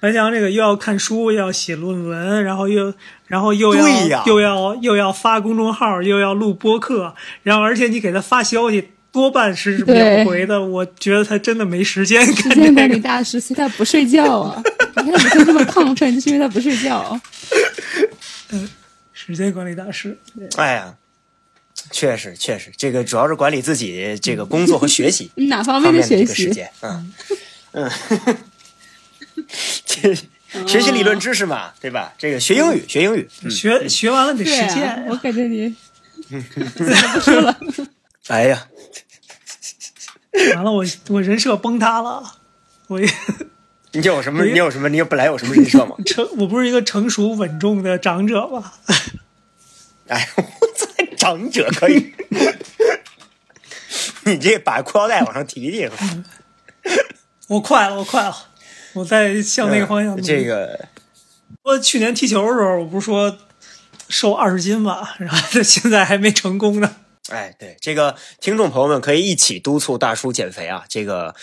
白天阳这个又要看书，又要写论文，然后又然后又要又要又要发公众号，又要录播客，然后而且你给他发消息。多半是秒回的，我觉得他真的没时间。时间管理大师，所以他不睡觉啊！你看你天这么亢奋，就是因为他不睡觉。嗯，时间管理大师。哎呀，确实确实，这个主要是管理自己这个工作和学习 哪方面的学习？嗯嗯，学习理论知识嘛，对吧？这个学英语，学英语，学学完了得实践。我感觉你不说了。哎呀！完了，我我人设崩塌了，我 你有什么？你有什么？你本来有什么人设吗？成，我不是一个成熟稳重的长者吗？哎，我长者可以。你这把裤腰带往上提提。我快了，我快了，我在向那个方向。这个，我去年踢球的时候，我不是说瘦二十斤嘛，然后现在还没成功呢。哎，对，这个听众朋友们可以一起督促大叔减肥啊！这个，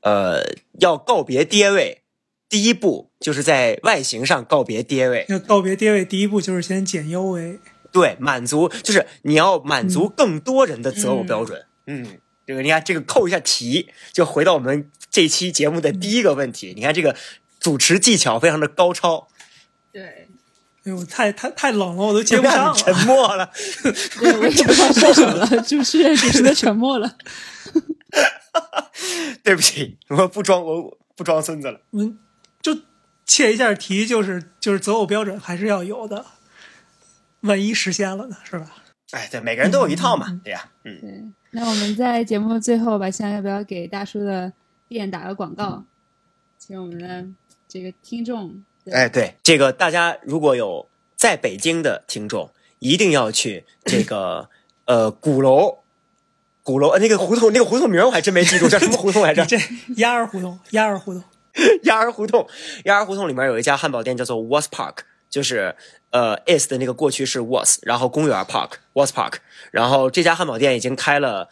呃，要告别爹味，第一步就是在外形上告别爹味。要告别爹味，第一步就是先减腰围。对，满足就是你要满足更多人的择偶标准。嗯，这个你看，这个扣一下题，就回到我们这期节目的第一个问题。你看这个主持技巧非常的高超。对，哎呦，太太太冷了，我都接不上了。沉默了。对，我也不知道说什么了，主持人主持的沉默了。对不起，我不装，我不装孙子了。嗯，就切一下题，就是就是择偶标准还是要有的。万一实现了呢，是吧？哎，对，每个人都有一套嘛，对呀，嗯。对，那我们在节目最后，吧，现在要不要给大叔的店打个广告，请我们的这个听众？哎，对，这个大家如果有在北京的听众，一定要去这个呃鼓楼，鼓楼那个胡同，那个胡同名我还真没记住，叫什么胡同来着？这鸭儿胡同，鸭儿胡同，鸭儿胡同，鸭儿胡同里面有一家汉堡店，叫做 Was Park，就是呃 is 的那个过去是 was，然后公园 park Was Park，然后这家汉堡店已经开了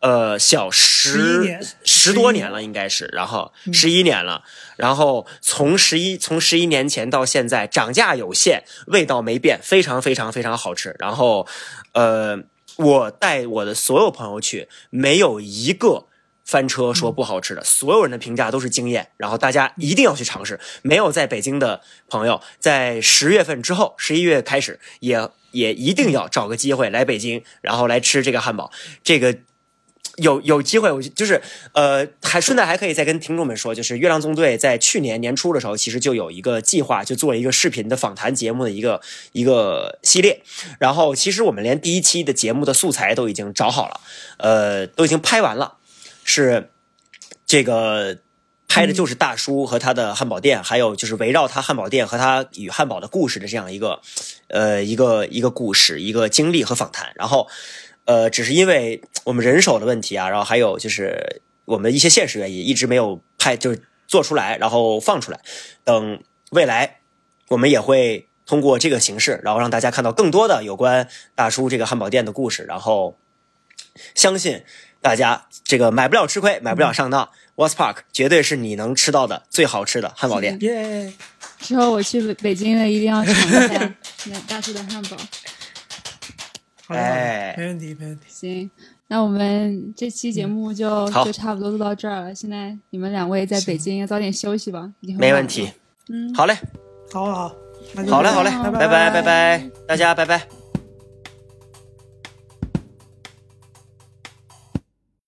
呃小十11年十多年了，应该是，然后十一年了，然后从十一从十一年前到现在，涨价有限，味道没变，非常非常非常好吃。然后呃，我带我的所有朋友去，没有一个。翻车说不好吃的，所有人的评价都是惊艳，然后大家一定要去尝试。没有在北京的朋友，在十月份之后，十一月开始也也一定要找个机会来北京，然后来吃这个汉堡。这个有有机会，我就是呃，还顺带还可以再跟听众们说，就是月亮纵队在去年年初的时候，其实就有一个计划，就做一个视频的访谈节目的一个一个系列。然后其实我们连第一期的节目的素材都已经找好了，呃，都已经拍完了。是这个拍的就是大叔和他的汉堡店，还有就是围绕他汉堡店和他与汉堡的故事的这样一个呃一个一个故事、一个经历和访谈。然后呃，只是因为我们人手的问题啊，然后还有就是我们一些现实原因，一直没有拍，就是做出来，然后放出来。等未来我们也会通过这个形式，然后让大家看到更多的有关大叔这个汉堡店的故事。然后相信。大家这个买不了吃亏，买不了上当。Was Park 绝对是你能吃到的最好吃的汉堡店。耶！之后我去北北京了，一定要尝一下 那大叔的汉堡。哎没问题，没问题。行，那我们这期节目就、好就差不多录到这儿了。现在你们两位在北京，早点休息吧。没问题。嗯，好嘞，好好好，好嘞，好嘞，拜拜拜，拜拜，大家拜拜。